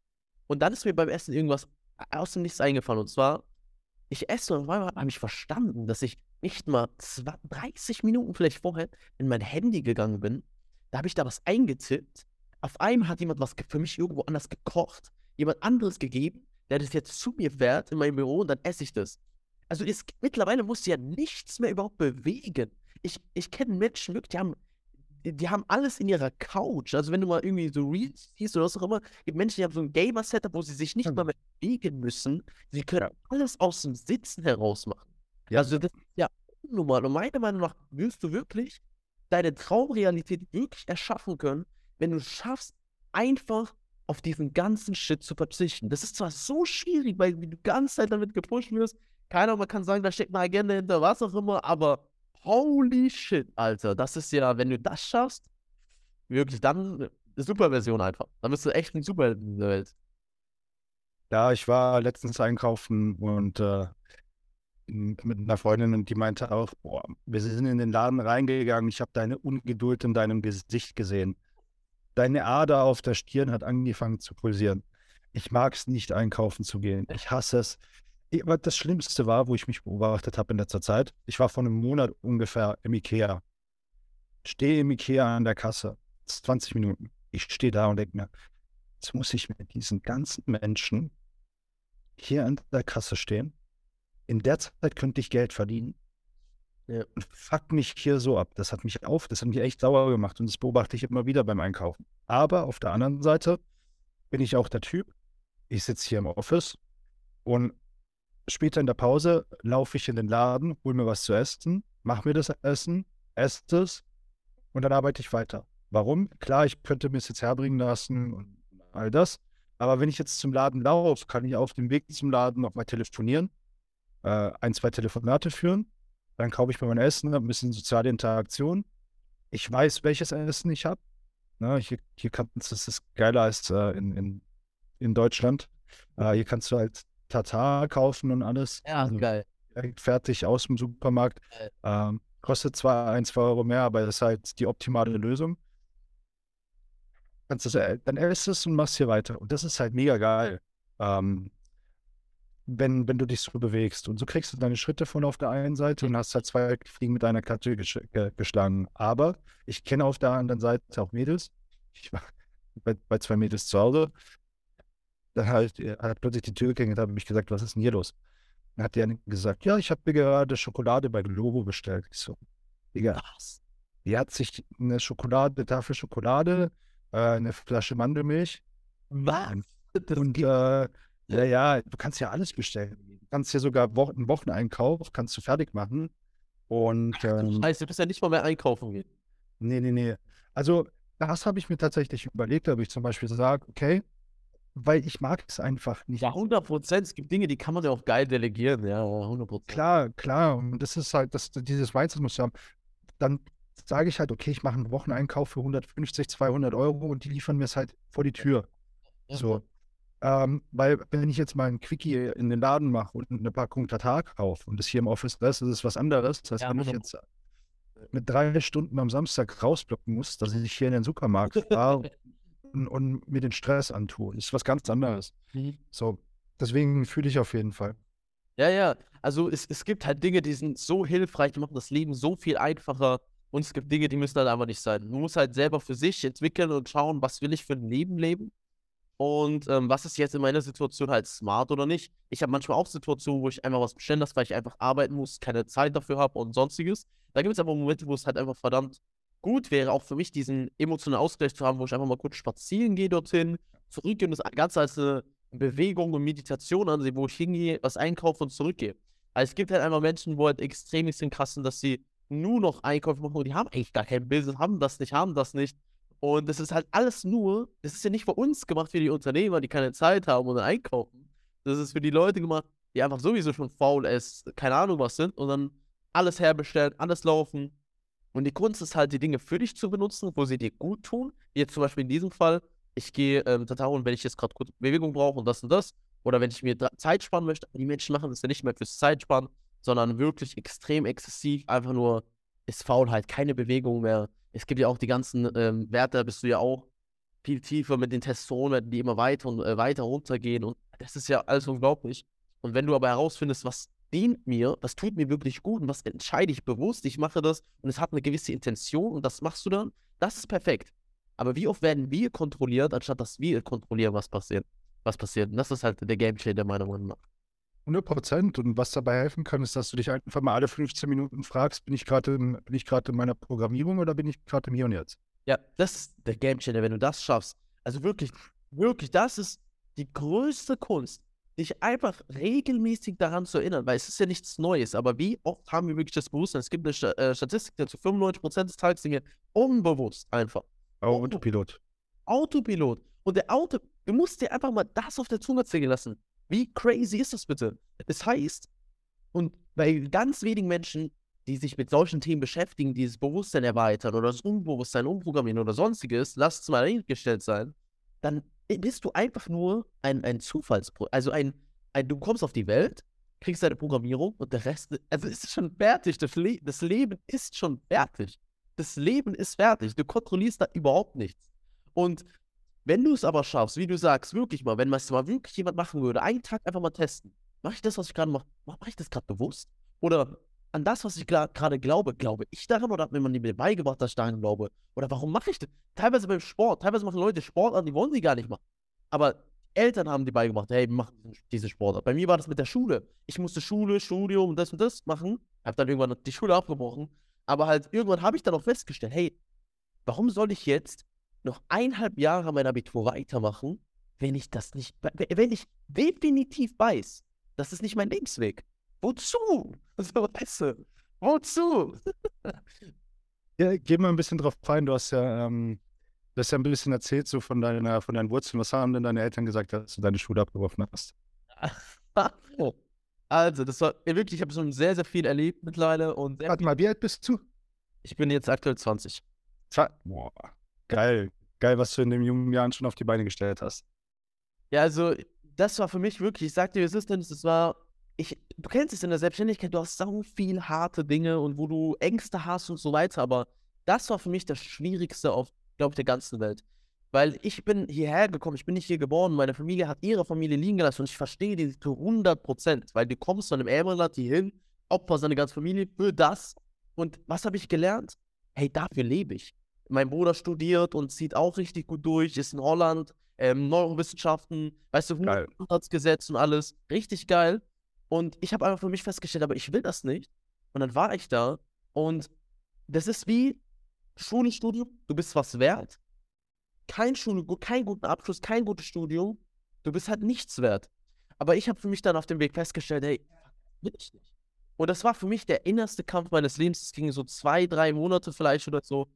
Und dann ist mir beim Essen irgendwas aus dem Nichts eingefallen. Und zwar, ich esse und auf einmal habe ich verstanden, dass ich nicht mal 20, 30 Minuten vielleicht vorher in mein Handy gegangen bin. Da habe ich da was eingetippt. Auf einmal hat jemand was für mich irgendwo anders gekocht, jemand anderes gegeben, der das jetzt zu mir fährt in mein Büro und dann esse ich das. Also es, mittlerweile musst du ja nichts mehr überhaupt bewegen. Ich, ich kenne Menschen wirklich, die haben, die, haben alles in ihrer Couch. Also wenn du mal irgendwie so Reels siehst oder was auch immer, gibt Menschen, die haben so ein Gamer-Setup, wo sie sich nicht Ja. mal mehr bewegen müssen. Sie können alles aus dem Sitzen heraus machen. Ja. Also das ist ja unnormal. Und meiner Meinung nach wirst du wirklich deine Traumrealität wirklich erschaffen können, wenn du schaffst, einfach auf diesen ganzen Shit zu verzichten. Das ist zwar so schwierig, weil du die ganze Zeit damit gepusht wirst. Keiner man kann sagen, da steckt eine Agenda hinter, was auch immer, aber holy shit, Alter. Das ist ja, wenn du das schaffst, wirklich dann eine super Version einfach. Dann bist du echt ein Super in dieser Welt. Ja, ich war letztens einkaufen und äh, mit einer Freundin und die meinte auch, boah, wir sind in den Laden reingegangen, ich habe deine Ungeduld in deinem Gesicht gesehen. Deine Ader auf der Stirn hat angefangen zu pulsieren. Ich mag es nicht, einkaufen zu gehen. Ich hasse es. Aber das Schlimmste war, wo ich mich beobachtet habe in letzter Zeit, ich war vor einem Monat ungefähr im Ikea. Stehe im Ikea an der Kasse. 20 Minuten. Ich stehe da und denke mir, jetzt muss ich mit diesen ganzen Menschen hier an der Kasse stehen. In der Zeit könnte ich Geld verdienen. Ja. Und fuck mich hier so ab. Das hat mich auf, das hat mich echt sauer gemacht und das beobachte ich immer wieder beim Einkaufen. Aber auf der anderen Seite bin ich auch der Typ. Ich sitze hier im Office und später in der Pause laufe ich in den Laden, hole mir was zu essen, mache mir das Essen, esse es und dann arbeite ich weiter. Warum? Klar, ich könnte mir es jetzt herbringen lassen und all das. Aber wenn ich jetzt zum Laden laufe, kann ich auf dem Weg zum Laden nochmal telefonieren, äh, ein, zwei Telefonate führen. Dann kaufe ich mir mein Essen, ein bisschen soziale Interaktion. Ich weiß, welches Essen ich habe. Ne, hier, hier kannst du, das ist geiler als äh, in, in, in Deutschland. Äh, hier kannst du halt Tatar kaufen und alles. Ja, Also geil. fertig aus dem Supermarkt. Ähm, kostet zwar ein, zwei Euro mehr, aber das ist halt die optimale Lösung. Kannst das, dann isst es und machst hier weiter. Und das ist halt mega geil. Ähm, wenn, wenn du dich so bewegst. Und so kriegst du deine Schritte von auf der einen Seite und hast halt zwei Fliegen mit einer ge geschlagen. Aber ich kenne auf der anderen Seite auch Mädels. Ich war bei, bei zwei Mädels zu Hause. Dann halt, hat plötzlich die Tür geklingelt, habe ich gesagt, was ist denn hier los? Dann hat die eine gesagt, ja, ich habe mir gerade Schokolade bei Globo bestellt. Ich so, Digga, Was? die hat sich eine Schokolade, eine Tafel Schokolade, äh, eine Flasche Mandelmilch Was? Und äh, ja, ja, du kannst ja alles bestellen. Du kannst ja sogar Wo einen Wocheneinkauf, kannst du fertig machen. Und ähm, heißt, du bist ja nicht mal mehr einkaufen gehen. nee, nee, nee. Also, das habe ich mir tatsächlich überlegt, ob ich zum Beispiel sage, okay, weil ich mag es einfach nicht. Ja, 100 Prozent. Es gibt Dinge, die kann man ja auch geil delegieren. Ja, 100 Prozent. Klar, klar. Und das ist halt, das, dieses Mindset muss haben. Dann sage ich halt, okay, ich mache einen Wocheneinkauf für 150, 200 Euro und die liefern mir es halt vor die Tür. So. Ähm, weil, wenn ich jetzt mal ein Quickie in den Laden mache und eine Packung Tatar kaufe und das hier im Office ist, das ist was anderes. Das heißt, Ja, wenn ich wunderbar. jetzt mit drei Stunden am Samstag rausblocken muss, dass ich hier in den Supermarkt fahre und, und mir den Stress antue, ist was ganz anderes. Mhm. So, deswegen fühle ich auf jeden Fall. Ja, ja. Also es, es gibt halt Dinge, die sind so hilfreich, die machen das Leben so viel einfacher. Und es gibt Dinge, die müssen halt einfach nicht sein. Man muss halt selber für sich entwickeln und schauen, was will ich für ein Leben leben. Und ähm, was ist jetzt in meiner Situation halt smart oder nicht. Ich habe manchmal auch Situationen, wo ich einfach was bestellen lasse, weil ich einfach arbeiten muss, keine Zeit dafür habe und sonstiges. Da gibt es aber Momente, wo es halt einfach verdammt gut wäre, auch für mich diesen emotionalen Ausgleich zu haben, wo ich einfach mal kurz spazieren gehe dorthin, zurückgehe und das Ganze als eine Bewegung und Meditation ansehe, wo ich hingehe, was einkaufe und zurückgehe. Also es gibt halt einfach Menschen, wo halt extrem krass sind, dass sie nur noch Einkäufe machen und die haben eigentlich gar kein Business, haben das nicht, haben das nicht. Und das ist halt alles nur, das ist ja nicht für uns gemacht, für die Unternehmer, die keine Zeit haben und dann einkaufen. Das ist für die Leute gemacht, die einfach sowieso schon faul ist, keine Ahnung was sind und dann alles herbestellen, alles laufen. Und die Kunst ist halt, die Dinge für dich zu benutzen, wo sie dir gut tun. Jetzt zum Beispiel in diesem Fall, ich gehe ähm, Tataro und wenn ich jetzt gerade kurz Bewegung brauche und das und das, oder wenn ich mir Zeit sparen möchte, die Menschen machen das ja nicht mehr fürs Zeitsparen, sondern wirklich extrem exzessiv, einfach nur ist Faulheit, keine Bewegung mehr. Es gibt ja auch die ganzen ähm, Werte, da bist du ja auch viel tiefer mit den Testosteronwerten, die immer weiter und äh, weiter runtergehen. Und das ist ja alles unglaublich. Und wenn du aber herausfindest, was dient mir, was tut mir wirklich gut und was entscheide ich bewusst, ich mache das und es hat eine gewisse Intention und das machst du dann, das ist perfekt. Aber wie oft werden wir kontrolliert, anstatt dass wir kontrollieren, was passiert? Was passiert? Und das ist halt der Game Changer meiner Meinung nach. 100 Prozent. Und was dabei helfen kann, ist, dass du dich einfach mal alle 15 Minuten fragst, bin ich gerade in, in meiner Programmierung oder bin ich gerade im Hier und Jetzt? Ja, das ist der Game Changer, wenn du das schaffst. Also wirklich, wirklich, das ist die größte Kunst, dich einfach regelmäßig daran zu erinnern, weil es ist ja nichts Neues, aber wie oft haben wir wirklich das Bewusstsein? Es gibt eine äh, Statistik dazu, 95% des Tages sind wir unbewusst einfach. Oh, Autopilot. Autopilot. Und der Auto, du musst dir einfach mal das auf der Zunge zählen lassen. Wie crazy ist das bitte? Das heißt, und bei ganz wenigen Menschen, die sich mit solchen Themen beschäftigen, dieses Bewusstsein erweitern oder das Unbewusstsein umprogrammieren oder sonstiges, lass es mal eingestellt sein, dann bist du einfach nur ein, ein Zufallspro, also ein, ein, du kommst auf die Welt, kriegst deine Programmierung und der Rest, also ist schon fertig. Das, Le das Leben ist schon fertig. Das Leben ist fertig. Du kontrollierst da überhaupt nichts. Und wenn du es aber schaffst, wie du sagst, wirklich mal, wenn es mal wirklich jemand machen würde, einen Tag einfach mal testen, mache ich das, was ich gerade mache, mache ich das gerade bewusst? Oder an das, was ich gerade glaube, glaube ich daran oder hat mir man mir beigebracht, dass ich daran glaube? Oder warum mache ich das? Teilweise beim Sport, teilweise machen Leute Sport an, die wollen sie gar nicht machen. Aber Eltern haben die beigebracht, hey, wir machen diese Sportart. Bei mir war das mit der Schule. Ich musste Schule, Studium und das und das machen. Hab dann irgendwann die Schule abgebrochen. Aber halt irgendwann habe ich dann auch festgestellt, hey, warum soll ich jetzt noch eineinhalb Jahre mein Abitur weitermachen, wenn ich das nicht, wenn ich definitiv weiß, das ist nicht mein Lebensweg. Wozu? So, weißt du, wozu? ja, geh mal ein bisschen drauf ein. Du hast ja, ähm, du hast ja ein bisschen erzählt so von, deiner, von deinen Wurzeln. Was haben denn deine Eltern gesagt, dass du deine Schule abgeworfen hast? also, das war wirklich, ich habe schon sehr, sehr viel erlebt mittlerweile. Und Warte mal, wie alt bist du? Ich bin jetzt aktuell 20. Boah, geil. Geil, was du in den jungen Jahren schon auf die Beine gestellt hast. Ja, also, das war für mich wirklich, ich sag dir, es ist denn, es war ich, du kennst es in der Selbstständigkeit, du hast so viel harte Dinge und wo du Ängste hast und so weiter, aber das war für mich das Schwierigste auf, glaube ich, der ganzen Welt. Weil ich bin hierher gekommen, ich bin nicht hier geboren, meine Familie hat ihre Familie liegen gelassen und ich verstehe die zu 100 Prozent, weil du kommst von einem Ärmerland hier hin, opfer seine ganze Familie für das und was habe ich gelernt? Hey, dafür lebe ich. Mein Bruder studiert und zieht auch richtig gut durch, ist in Holland, ähm, Neurowissenschaften, weißt du, Gesetz und alles, richtig geil. Und ich habe einfach für mich festgestellt, aber ich will das nicht. Und dann war ich da und das ist wie Schule, Studium, du bist was wert. Kein Schule, kein guten Abschluss, kein gutes Studium, du bist halt nichts wert. Aber ich habe für mich dann auf dem Weg festgestellt, hey, will ich nicht. Und das war für mich der innerste Kampf meines Lebens. Es ging so zwei, drei Monate vielleicht oder so,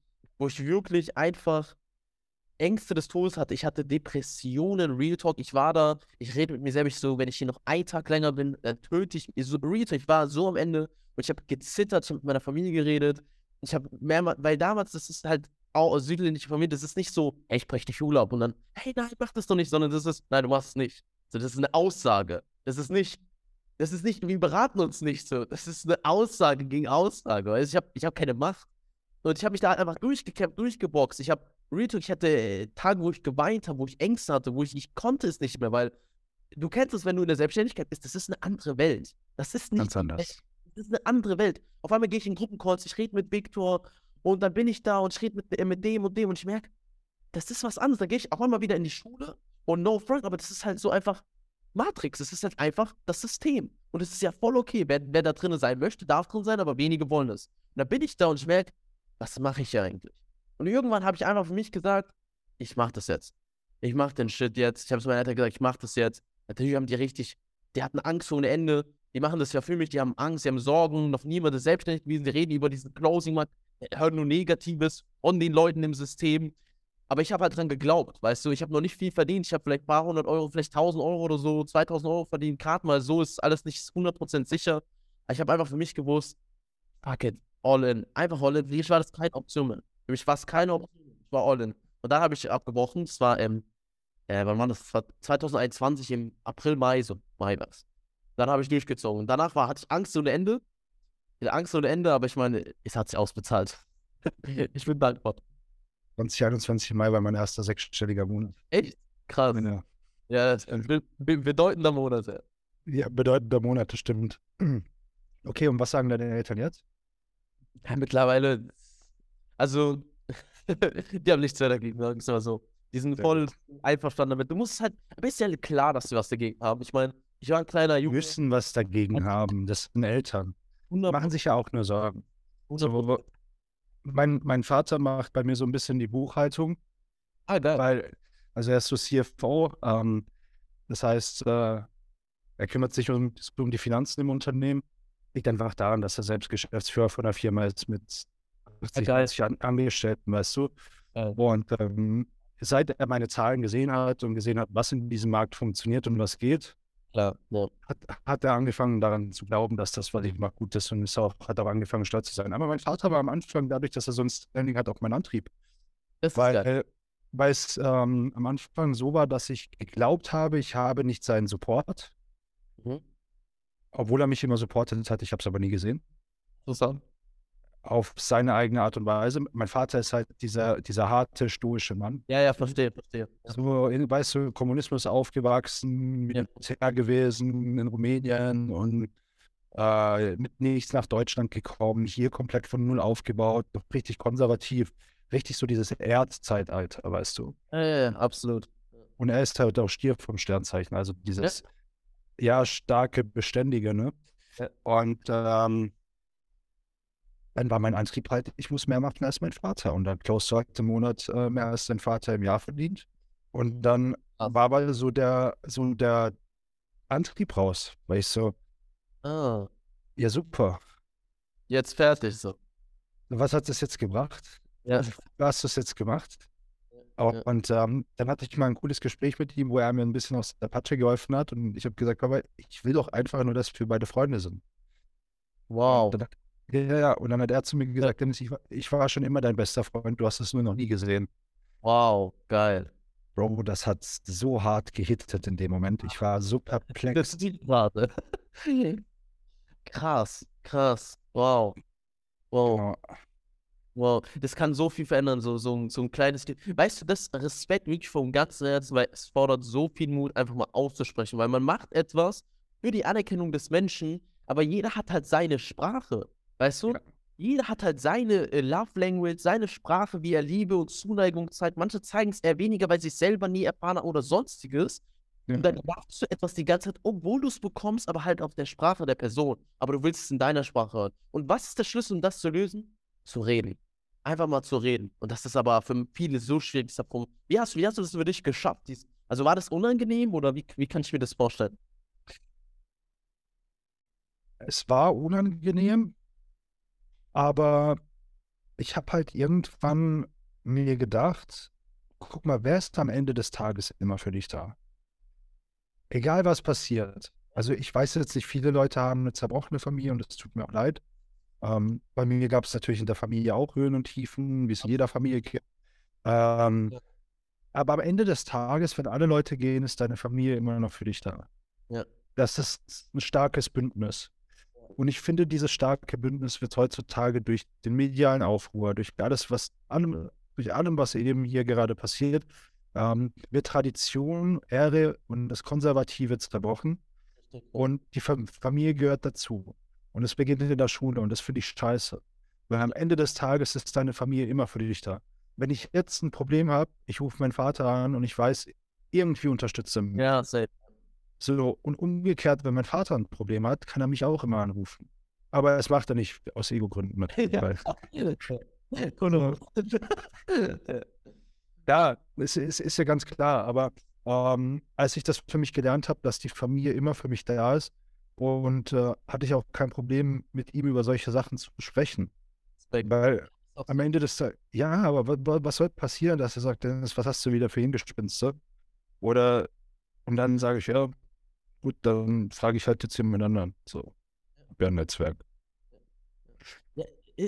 wo ich wirklich einfach Ängste des Todes hatte. Ich hatte Depressionen, Real Talk. Ich war da, ich rede mit mir selbst so, wenn ich hier noch einen Tag länger bin, dann töte ich so Real Talk. Ich war so am Ende und ich habe gezittert, ich habe mit meiner Familie geredet. Ich habe mehrmals, weil damals, das ist halt auch aus südländischer Familie, das ist nicht so, hey, ich breche die Schule ab und dann, hey, nein, mach das doch nicht, sondern das ist, nein, du machst es nicht. So, das ist eine Aussage. Das ist nicht, das ist nicht, wir beraten uns nicht so. Das ist eine Aussage gegen Aussage. Also ich habe ich hab keine Macht. Und ich habe mich da einfach durchgekämpft, durchgeboxt. Ich habe Real ich hatte äh, Tage, wo ich geweint habe, wo ich Ängste hatte, wo ich, ich konnte es nicht mehr, weil du kennst es, wenn du in der Selbstständigkeit bist, das ist eine andere Welt. Das ist nicht ganz anders. Das ist eine andere Welt. Auf einmal gehe ich in Gruppencalls, ich rede mit Victor und dann bin ich da und ich rede mit, äh, mit dem und dem und ich merke, das ist was anderes. Dann gehe ich auch einmal wieder in die Schule und no front, aber das ist halt so einfach Matrix. Es ist halt einfach das System. Und es ist ja voll okay. Wer, wer da drin sein möchte, darf drin sein, aber wenige wollen es. Und dann bin ich da und ich merke, was mache ich eigentlich? Und irgendwann habe ich einfach für mich gesagt, ich mache das jetzt. Ich mache den Shit jetzt. Ich habe es meinen Eltern gesagt, ich mache das jetzt. Natürlich haben die richtig, die hatten Angst ohne Ende. Die machen das ja für mich, die haben Angst, die haben Sorgen, noch niemand ist selbstständig gewesen, die reden über diesen Closing-Markt, hören nur Negatives von den Leuten im System. Aber ich habe halt dran geglaubt, weißt du, ich habe noch nicht viel verdient, ich habe vielleicht ein paar hundert Euro, vielleicht 1000 Euro oder so, 2000 Euro verdient, gerade mal so ist alles nicht 100% sicher. Ich habe einfach für mich gewusst, fuck it, all in, einfach all in. Für mich war das keine Option mehr. Für mich war es keine Option. Ich war all in. Und dann habe ich abgebrochen. Das war, ähm, äh, wann war das? das war 2021 im April, Mai, so Mai war es. Dann habe ich durchgezogen. Danach war, hatte ich Angst ohne Ende. Angst ohne Ende, aber ich meine, es hat sich ausbezahlt. Ich bin dankbar. 2021 Mai war mein erster sechsstelliger Monat. Echt? Krass. Ja, Ja, das ist ein be- be- bedeutender Monat. ja. ja bedeutender Monat, das stimmt. Okay, und was sagen deine Eltern jetzt? Ja, mittlerweile, also, die haben nichts mehr dagegen, sagen wir mal so. Die sind Sehr voll einverstanden damit. Du musst halt, ist ja klar, dass sie was dagegen haben. Ich meine, ich war ein kleiner Die Junge. müssen was dagegen haben. Das sind Eltern. 100 Machen sich ja auch nur Sorgen. 100 So, mein, mein Vater macht bei mir so ein bisschen die Buchhaltung, Ah, geil. weil, also er ist so CFO, ähm, das heißt, äh, er kümmert sich um, um die Finanzen im Unternehmen. Liegt einfach daran, dass er selbst Geschäftsführer von einer Firma ist mit 80, geil. 90 An Angestellten, weißt du. Geil. Und ähm, seit er meine Zahlen gesehen hat und gesehen hat, was in diesem Markt funktioniert und was geht, Klar. Ja. hat, hat er angefangen daran zu glauben, dass das, was ich mache, gut ist und ist auch, hat auch angefangen, stolz zu sein. Aber mein Vater war am Anfang, dadurch, dass er so ein Standing hat, auch mein Antrieb. Das ist Weil, äh, weil es ähm, am Anfang so war, dass ich geglaubt habe, ich habe nicht seinen Support, Mhm. Obwohl er mich immer supportet hat, ich habe es aber nie gesehen. Interessant. Auf seine eigene Art und Weise. Mein Vater ist halt dieser, dieser harte, stoische Mann. Ja, ja, verstehe, verstehe. Ja. So, in, weißt du, Kommunismus aufgewachsen, Ja. Militär gewesen in Rumänien und äh, mit nichts nach Deutschland gekommen, hier komplett von null aufgebaut, noch richtig konservativ, richtig so dieses Erdzeitalter, weißt du. Ja, ja, ja, absolut. Und er ist halt auch Stier vom Sternzeichen, also dieses, ja, starke, beständige, ne? Ja. Und ähm, dann war mein Antrieb halt, ich muss mehr machen als mein Vater. Und dann Klaus sagt im Monat äh, mehr als sein Vater im Jahr verdient. Und dann Krass. war aber so der, so der Antrieb raus, weil ich so, Ah, ja super, jetzt fertig so. was hat das jetzt gebracht? Ja. Du hast das jetzt gemacht? Ja. Und ähm, dann hatte ich mal ein cooles Gespräch mit ihm, wo er mir ein bisschen aus der Patsche geholfen hat. Und ich habe gesagt, aber ich will doch einfach nur, dass wir beide Freunde sind. Wow. Dann ja, ja. Und dann hat er zu mir gesagt, Dennis, ich war, ich war schon immer dein bester Freund, du hast es nur noch nie gesehen. Wow, geil. Bro, das hat so hart gehittet in dem Moment. Ich war so perplex. Das sieht gerade. Krass, krass. Wow. Wow. Genau. Wow, das kann so viel verändern, so, so, ein- so ein kleines Kind. Weißt du, das Respekt wirklich vom ganzen Herzen, weil es fordert so viel Mut, einfach mal auszusprechen, weil man macht etwas für die Anerkennung des Menschen, aber jeder hat halt seine Sprache, weißt du? Ja. Jeder hat halt seine äh, Love Language, seine Sprache, wie er Liebe und Zuneigung zeigt. Manche zeigen es eher weniger, weil sie es selber nie erfahren haben oder sonstiges. Ja. Und dann erwartest du etwas die ganze Zeit, obwohl du es bekommst, aber halt auf der Sprache der Person. Aber du willst es in deiner Sprache hören. Und was ist der Schlüssel, um das zu lösen? Zu reden. Einfach mal zu reden. Und das ist aber für viele so schwierig. dieser Punkt. Wie hast, wie hast du das für dich geschafft? Dies, also war das unangenehm oder wie, wie kann ich mir das vorstellen? Es war unangenehm, aber ich habe halt irgendwann mir gedacht, guck mal, wer ist am Ende des Tages immer für dich da? Egal was passiert. Also ich weiß jetzt nicht, viele Leute haben eine zerbrochene Familie und es tut mir auch leid. Ähm, bei mir gab es natürlich in der Familie auch Höhen und Tiefen, wie es in jeder Familie gibt. Ähm, Ja. Aber am Ende des Tages, wenn alle Leute gehen, ist deine Familie immer noch für dich da. Ja. Das ist ein starkes Bündnis. Und ich finde, dieses starke Bündnis wird heutzutage durch den medialen Aufruhr, durch alles, was allem, durch allem, was eben hier gerade passiert, ähm, wird Tradition, Ehre und das Konservative zerbrochen. Und die Fam Familie gehört dazu. Und es beginnt in der Schule und das finde ich scheiße. Weil am Ende des Tages ist deine Familie immer für dich da. Wenn ich jetzt ein Problem habe, ich rufe meinen Vater an und ich weiß, irgendwie unterstützt er mich. Ja, safe. So, und umgekehrt, wenn mein Vater ein Problem hat, kann er mich auch immer anrufen. Aber das macht er nicht aus Ego-Gründen mit. Ja. Ja, es ist, ist ja ganz klar. Aber ähm, als ich das für mich gelernt habe, dass die Familie immer für mich da ist, und äh, hatte ich auch kein Problem, mit ihm über solche Sachen zu sprechen. Weil am Ende des Tages, ja, aber wa- wa- was soll passieren, dass er sagt, Dennis, was hast du wieder für Hingespinste? Oder, und dann sage ich, ja, gut, dann frage ich halt jetzt jemand anderen. So, ja, ein Netzwerk. Ja,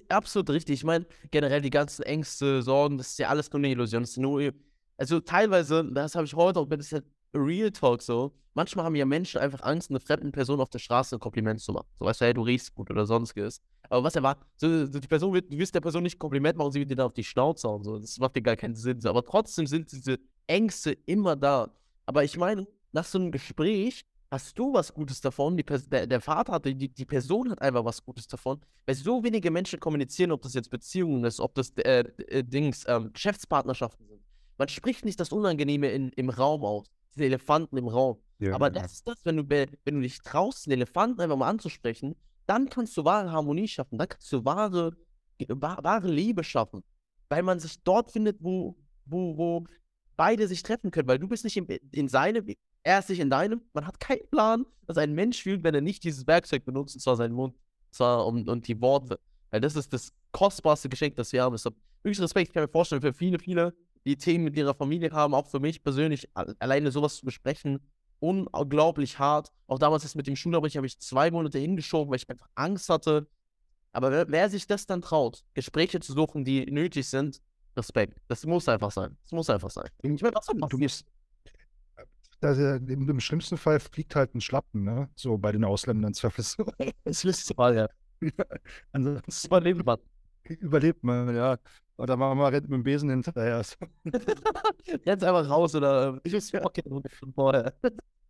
absolut richtig. Ich meine, generell die ganzen Ängste, Sorgen, das ist ja alles nur eine Illusion. Das ist nur, also teilweise, das habe ich heute auch, ja Real Talk so, manchmal haben ja Menschen einfach Angst, einer fremden Person auf der Straße ein Kompliment zu machen. So weißt du, hey, du riechst gut oder sonstiges. Aber was erwartet, so, die Person wird, du wirst der Person nicht ein Kompliment machen, sie wird dir dann auf die Schnauze hauen. So. Das macht dir gar keinen Sinn. So. Aber trotzdem sind diese Ängste immer da. Aber ich meine, nach so einem Gespräch hast du was Gutes davon. Der, der, Vater hat, die, die Person hat einfach was Gutes davon. Weil so wenige Menschen kommunizieren, ob das jetzt Beziehungen ist, ob das äh, äh, Dings, ähm, Geschäftspartnerschaften sind. Man spricht nicht das Unangenehme in, im Raum aus. Diese Elefanten im Raum. Ja, Aber das ist das, wenn du, wenn du dich traust, den Elefanten einfach mal anzusprechen, dann kannst du wahre Harmonie schaffen. Dann kannst du wahre, wahre Liebe schaffen. Weil man sich dort findet, wo, wo, wo beide sich treffen können. Weil du bist nicht in, in seinem, er ist nicht in deinem. Man hat keinen Plan, was ein Mensch fühlt, wenn er nicht dieses Werkzeug benutzt, und zwar seinen Mund zwar um, und die Worte. Weil das ist das kostbarste Geschenk, das wir haben. Deshalb wirklich Respekt. Ich kann mir vorstellen, für viele, viele, die Themen mit ihrer Familie haben, auch für mich persönlich, alleine sowas zu besprechen, unglaublich hart. Auch damals ist mit dem Schulabbrechen habe ich zwei Monate hingeschoben, weil ich einfach Angst hatte. Aber wer, wer, sich das dann traut, Gespräche zu suchen, die nötig sind, Respekt. Das muss einfach sein. Das muss einfach sein. Ich meine, was du gehst, das, im, im, schlimmsten Fall fliegt halt ein Schlappen, ne? So bei den Ausländern zweifelsohne. Es ist mal, ja. Ansonsten überlebt man. Überlebt man, ja. Oder machen wir rennt mit dem Besen hinterher. Jetzt einfach raus oder ich muss okay. vorher.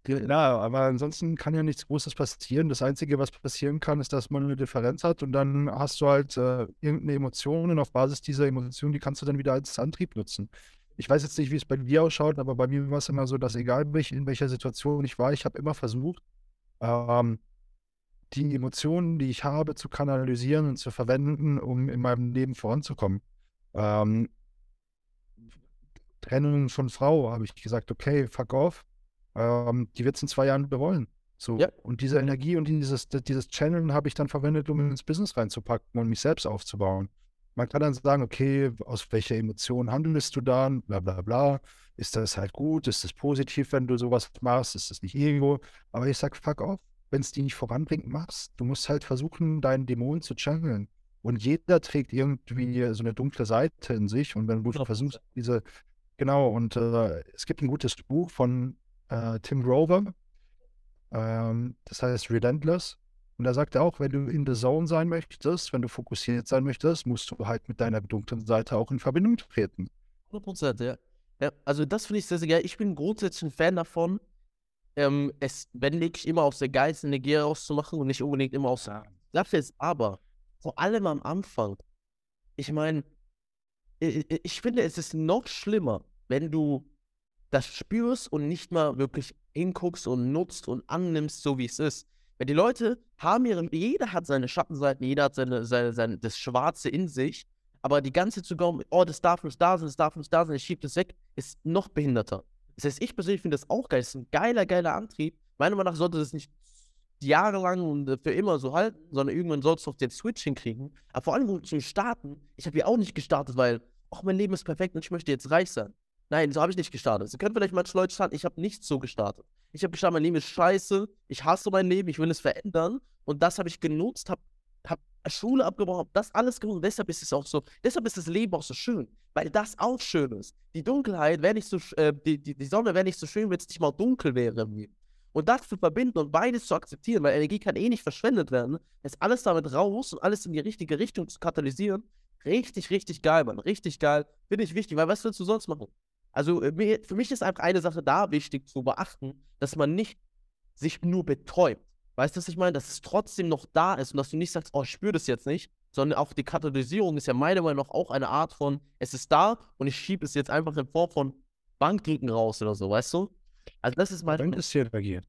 Ja, aber ansonsten kann ja nichts Großes passieren. Das Einzige, was passieren kann, ist, dass man eine Differenz hat und dann hast du halt äh, irgendeine Emotion und auf Basis dieser Emotion, die kannst du dann wieder als Antrieb nutzen. Ich weiß jetzt nicht, wie es bei dir ausschaut, aber bei mir war es immer so, dass egal in welcher Situation ich war, ich habe immer versucht, ähm, die Emotionen, die ich habe, zu kanalisieren und zu verwenden, um in meinem Leben voranzukommen. Ähm, Trennung von Frau, habe ich gesagt, okay, fuck off. Ähm, die wird es in zwei Jahren bereuen. So. Ja. Und diese Energie und dieses, dieses Channeln habe ich dann verwendet, um ins Business reinzupacken und mich selbst aufzubauen. Man kann dann sagen, okay, aus welcher Emotion handelst du dann? Bla bla bla. Ist das halt gut? Ist das positiv, wenn du sowas machst? Ist das nicht Ego? Aber ich sag, fuck off, wenn es die nicht voranbringt, machst. Du musst halt versuchen, deinen Dämon zu channeln. Und jeder trägt irgendwie so eine dunkle Seite in sich. Und wenn du versuchst, diese, genau, und äh, es gibt ein gutes Buch von äh, Tim Grover, ähm, das heißt Relentless. Und er sagte auch, wenn du in the zone sein möchtest, wenn du fokussiert sein möchtest, musst du halt mit deiner dunklen Seite auch in Verbindung treten. 100 Prozent, ja. ja. Also das finde ich sehr, sehr geil. Ich bin grundsätzlich ein Fan davon, ähm, es, wenn wirklich immer aus der Geistenergie rauszumachen und nicht unbedingt immer aus. Ja. Dafür ist aber vor allem am Anfang. Ich meine, ich, ich finde, es ist noch schlimmer, wenn du das spürst und nicht mal wirklich hinguckst und nutzt und annimmst, so wie es ist. Weil die Leute haben ihre, jeder hat seine Schattenseiten, jeder hat seine, seine, seine, das Schwarze in sich, aber die ganze zu glauben, oh, das darf nicht da sein, das darf nicht da sein, ich schiebe das weg, ist noch behinderter. Das heißt, ich persönlich finde das auch geil, das ist ein geiler, geiler Antrieb. Meiner Meinung nach sollte das nicht jahrelang und äh, für immer so halten, sondern irgendwann sollst du auch den Switch hinkriegen. Aber vor allem zum Starten, ich habe ja auch nicht gestartet, weil, ach, mein Leben ist perfekt und ich möchte jetzt reich sein. Nein, so habe ich nicht gestartet. Sie können vielleicht manche Leute starten, ich habe nicht so gestartet. Ich habe gestartet, mein Leben ist scheiße, ich hasse mein Leben, ich will es verändern. Und das habe ich genutzt, habe hab Schule abgebrochen, habe das alles. Und deshalb ist es auch so, deshalb ist das Leben auch so schön, weil das auch schön ist. Die Dunkelheit wäre nicht so, äh, die, die, die Sonne wäre nicht so schön, wenn es nicht mal dunkel wäre im Leben. Und das zu verbinden und beides zu akzeptieren, weil Energie kann eh nicht verschwendet werden, ist alles damit raus und alles in die richtige Richtung zu katalysieren. Richtig, richtig geil, Mann. Richtig geil. Finde ich wichtig, weil was willst du sonst machen? Also äh, für mich ist einfach eine Sache da wichtig zu beachten, dass man nicht sich nur betäubt. Weißt du, was ich meine? Dass es trotzdem noch da ist und dass du nicht sagst, oh, ich spüre das jetzt nicht, sondern auch die Katalysierung ist ja meiner Meinung nach auch eine Art von, es ist da und ich schiebe es jetzt einfach in Form von Bankdrücken raus oder so, weißt du? Also das ist meiner ist reagiert.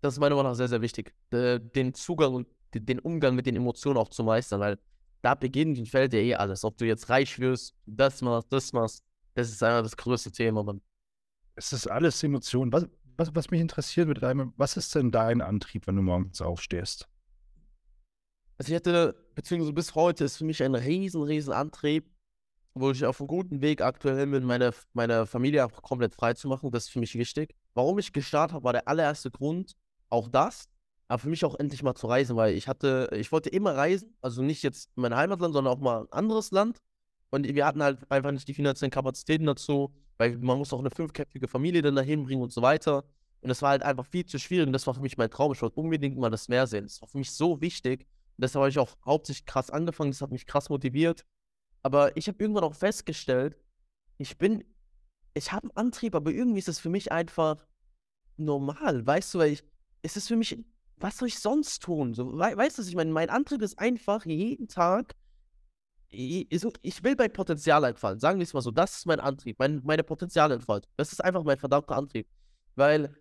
Das ist meiner Meinung nach sehr, sehr wichtig. Den Zugang und den Umgang mit den Emotionen auch zu meistern, weil da beginnt und fällt ja eh alles. Ob du jetzt reich wirst, das machst, das machst, das ist einfach das größte Thema. Man. Es ist alles Emotionen. Was, was, was mich interessiert mit deinem, was ist denn dein Antrieb, wenn du morgens aufstehst? Also ich hätte, beziehungsweise bis heute ist für mich ein riesen, riesen Antrieb, wo ich auf einem guten Weg aktuell bin, meine, meine Familie auch komplett frei zu machen. Das ist für mich wichtig. Warum ich gestartet habe, war der allererste Grund auch das, aber für mich auch endlich mal zu reisen, weil ich hatte, ich wollte immer reisen, also nicht jetzt mein Heimatland, sondern auch mal ein anderes Land. Und wir hatten halt einfach nicht die finanziellen Kapazitäten dazu, weil man muss auch eine fünfköpfige Familie dann dahin bringen und so weiter. Und das war halt einfach viel zu schwierig und das war für mich mein Traum. Ich wollte unbedingt mal das Meer sehen. Das war für mich so wichtig. Und deshalb habe ich auch hauptsächlich krass angefangen. Das hat mich krass motiviert. Aber ich habe irgendwann auch festgestellt, ich bin, ich habe einen Antrieb, aber irgendwie ist es für mich einfach normal. Weißt du, weil ich, es ist für mich, was soll ich sonst tun? So, we, weißt du, ich meine, mein Antrieb ist einfach jeden Tag, ich, ich will mein Potenzial entfalten. Sagen wir es mal so, das ist mein Antrieb, mein, meine Potenzialentfaltung. Das ist einfach mein verdammter Antrieb. Weil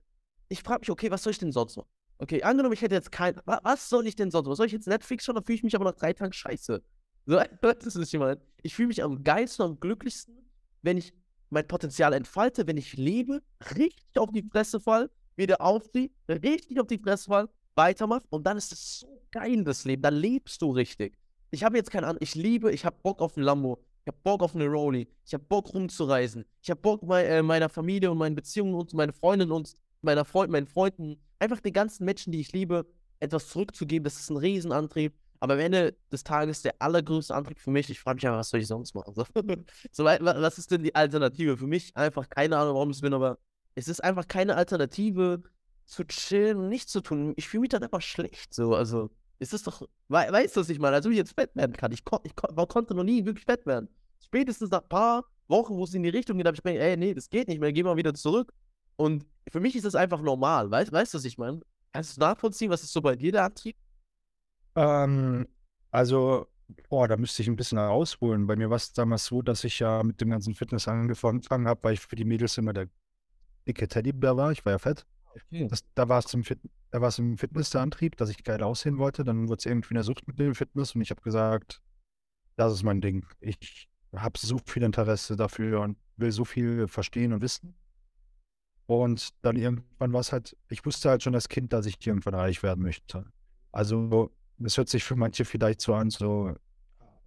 ich frage mich, okay, was soll ich denn sonst machen? Okay, angenommen, ich hätte jetzt kein. Was soll ich denn sonst? Was soll ich jetzt Netflix schauen? Da fühle ich mich aber nach drei Tagen scheiße. So, das ist mal. Ich fühle mich am geilsten und am glücklichsten, wenn ich mein Potenzial entfalte, wenn ich lebe, richtig auf die Fresse fall, wieder aufstehe, richtig auf die Fresse fall, weitermache und dann ist es so geil, das Leben. Dann lebst du richtig. Ich habe jetzt keine Ahnung, ich liebe, ich habe Bock auf ein Lambo, ich habe Bock auf eine Rolli, ich habe Bock rumzureisen, ich habe Bock bei äh, meiner Familie und meinen Beziehungen und meine Freundin und meiner Freund, meinen Freunden, einfach den ganzen Menschen, die ich liebe, etwas zurückzugeben. Das ist ein Riesenantrieb. Aber am Ende des Tages der allergrößte Antrieb für mich, ich frage mich einfach, was soll ich sonst machen? So, so, was ist denn die Alternative? Für mich einfach keine Ahnung, warum es bin, aber es ist einfach keine Alternative zu chillen und nichts zu tun. Ich fühle mich dann einfach schlecht. So, also, ist es doch, we weißt du, was ich meine? Als ob ich jetzt fett werden kann. Ich, kon ich kon konnte noch nie wirklich fett werden. Spätestens nach ein paar Wochen, wo es in die Richtung geht, habe ich mir gedacht, ey, nee, das geht nicht mehr, geh mal wieder zurück. Und für mich ist das einfach normal. Weißt du, was ich meine? Kannst du nachvollziehen, was ist so bei dir der Antrieb? Ähm, also, boah, da müsste ich ein bisschen ausholen. Bei mir war es damals so, dass ich ja mit dem ganzen Fitness angefangen habe, weil ich für die Mädels immer der dicke Teddybär war. Ich war ja fett. Okay. Das, da war es im, Fit, im Fitness der Antrieb, dass ich geil aussehen wollte. Dann wurde es irgendwie eine Sucht mit dem Fitness und ich habe gesagt, das ist mein Ding. Ich habe so viel Interesse dafür und will so viel verstehen und wissen. Und dann irgendwann war es halt, ich wusste halt schon als Kind, dass ich irgendwann reich werden möchte. Also das hört sich für manche vielleicht so an, so,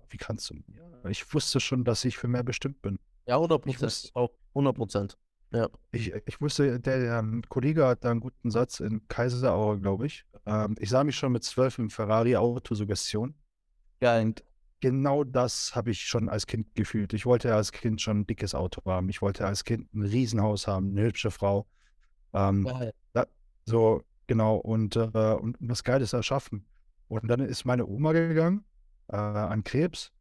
wie kannst du? Ja, ich wusste schon, dass ich für mehr bestimmt bin. Ja, 100 Prozent. Auch 100 Prozent. Ja. Ich, ich wusste, der, der ähm, Kollege hat da einen guten Satz in Kaiserauer, glaube ich. Ähm, ich sah mich schon mit zwölf im Ferrari Autosuggestion. Geil. Und genau das habe ich schon als Kind gefühlt. Ich wollte als Kind schon ein dickes Auto haben. Ich wollte als Kind ein Riesenhaus haben, eine hübsche Frau. Ähm, da, so, genau. Und, äh, und was Geiles erschaffen. Und dann ist meine Oma gegangen äh, an Krebs.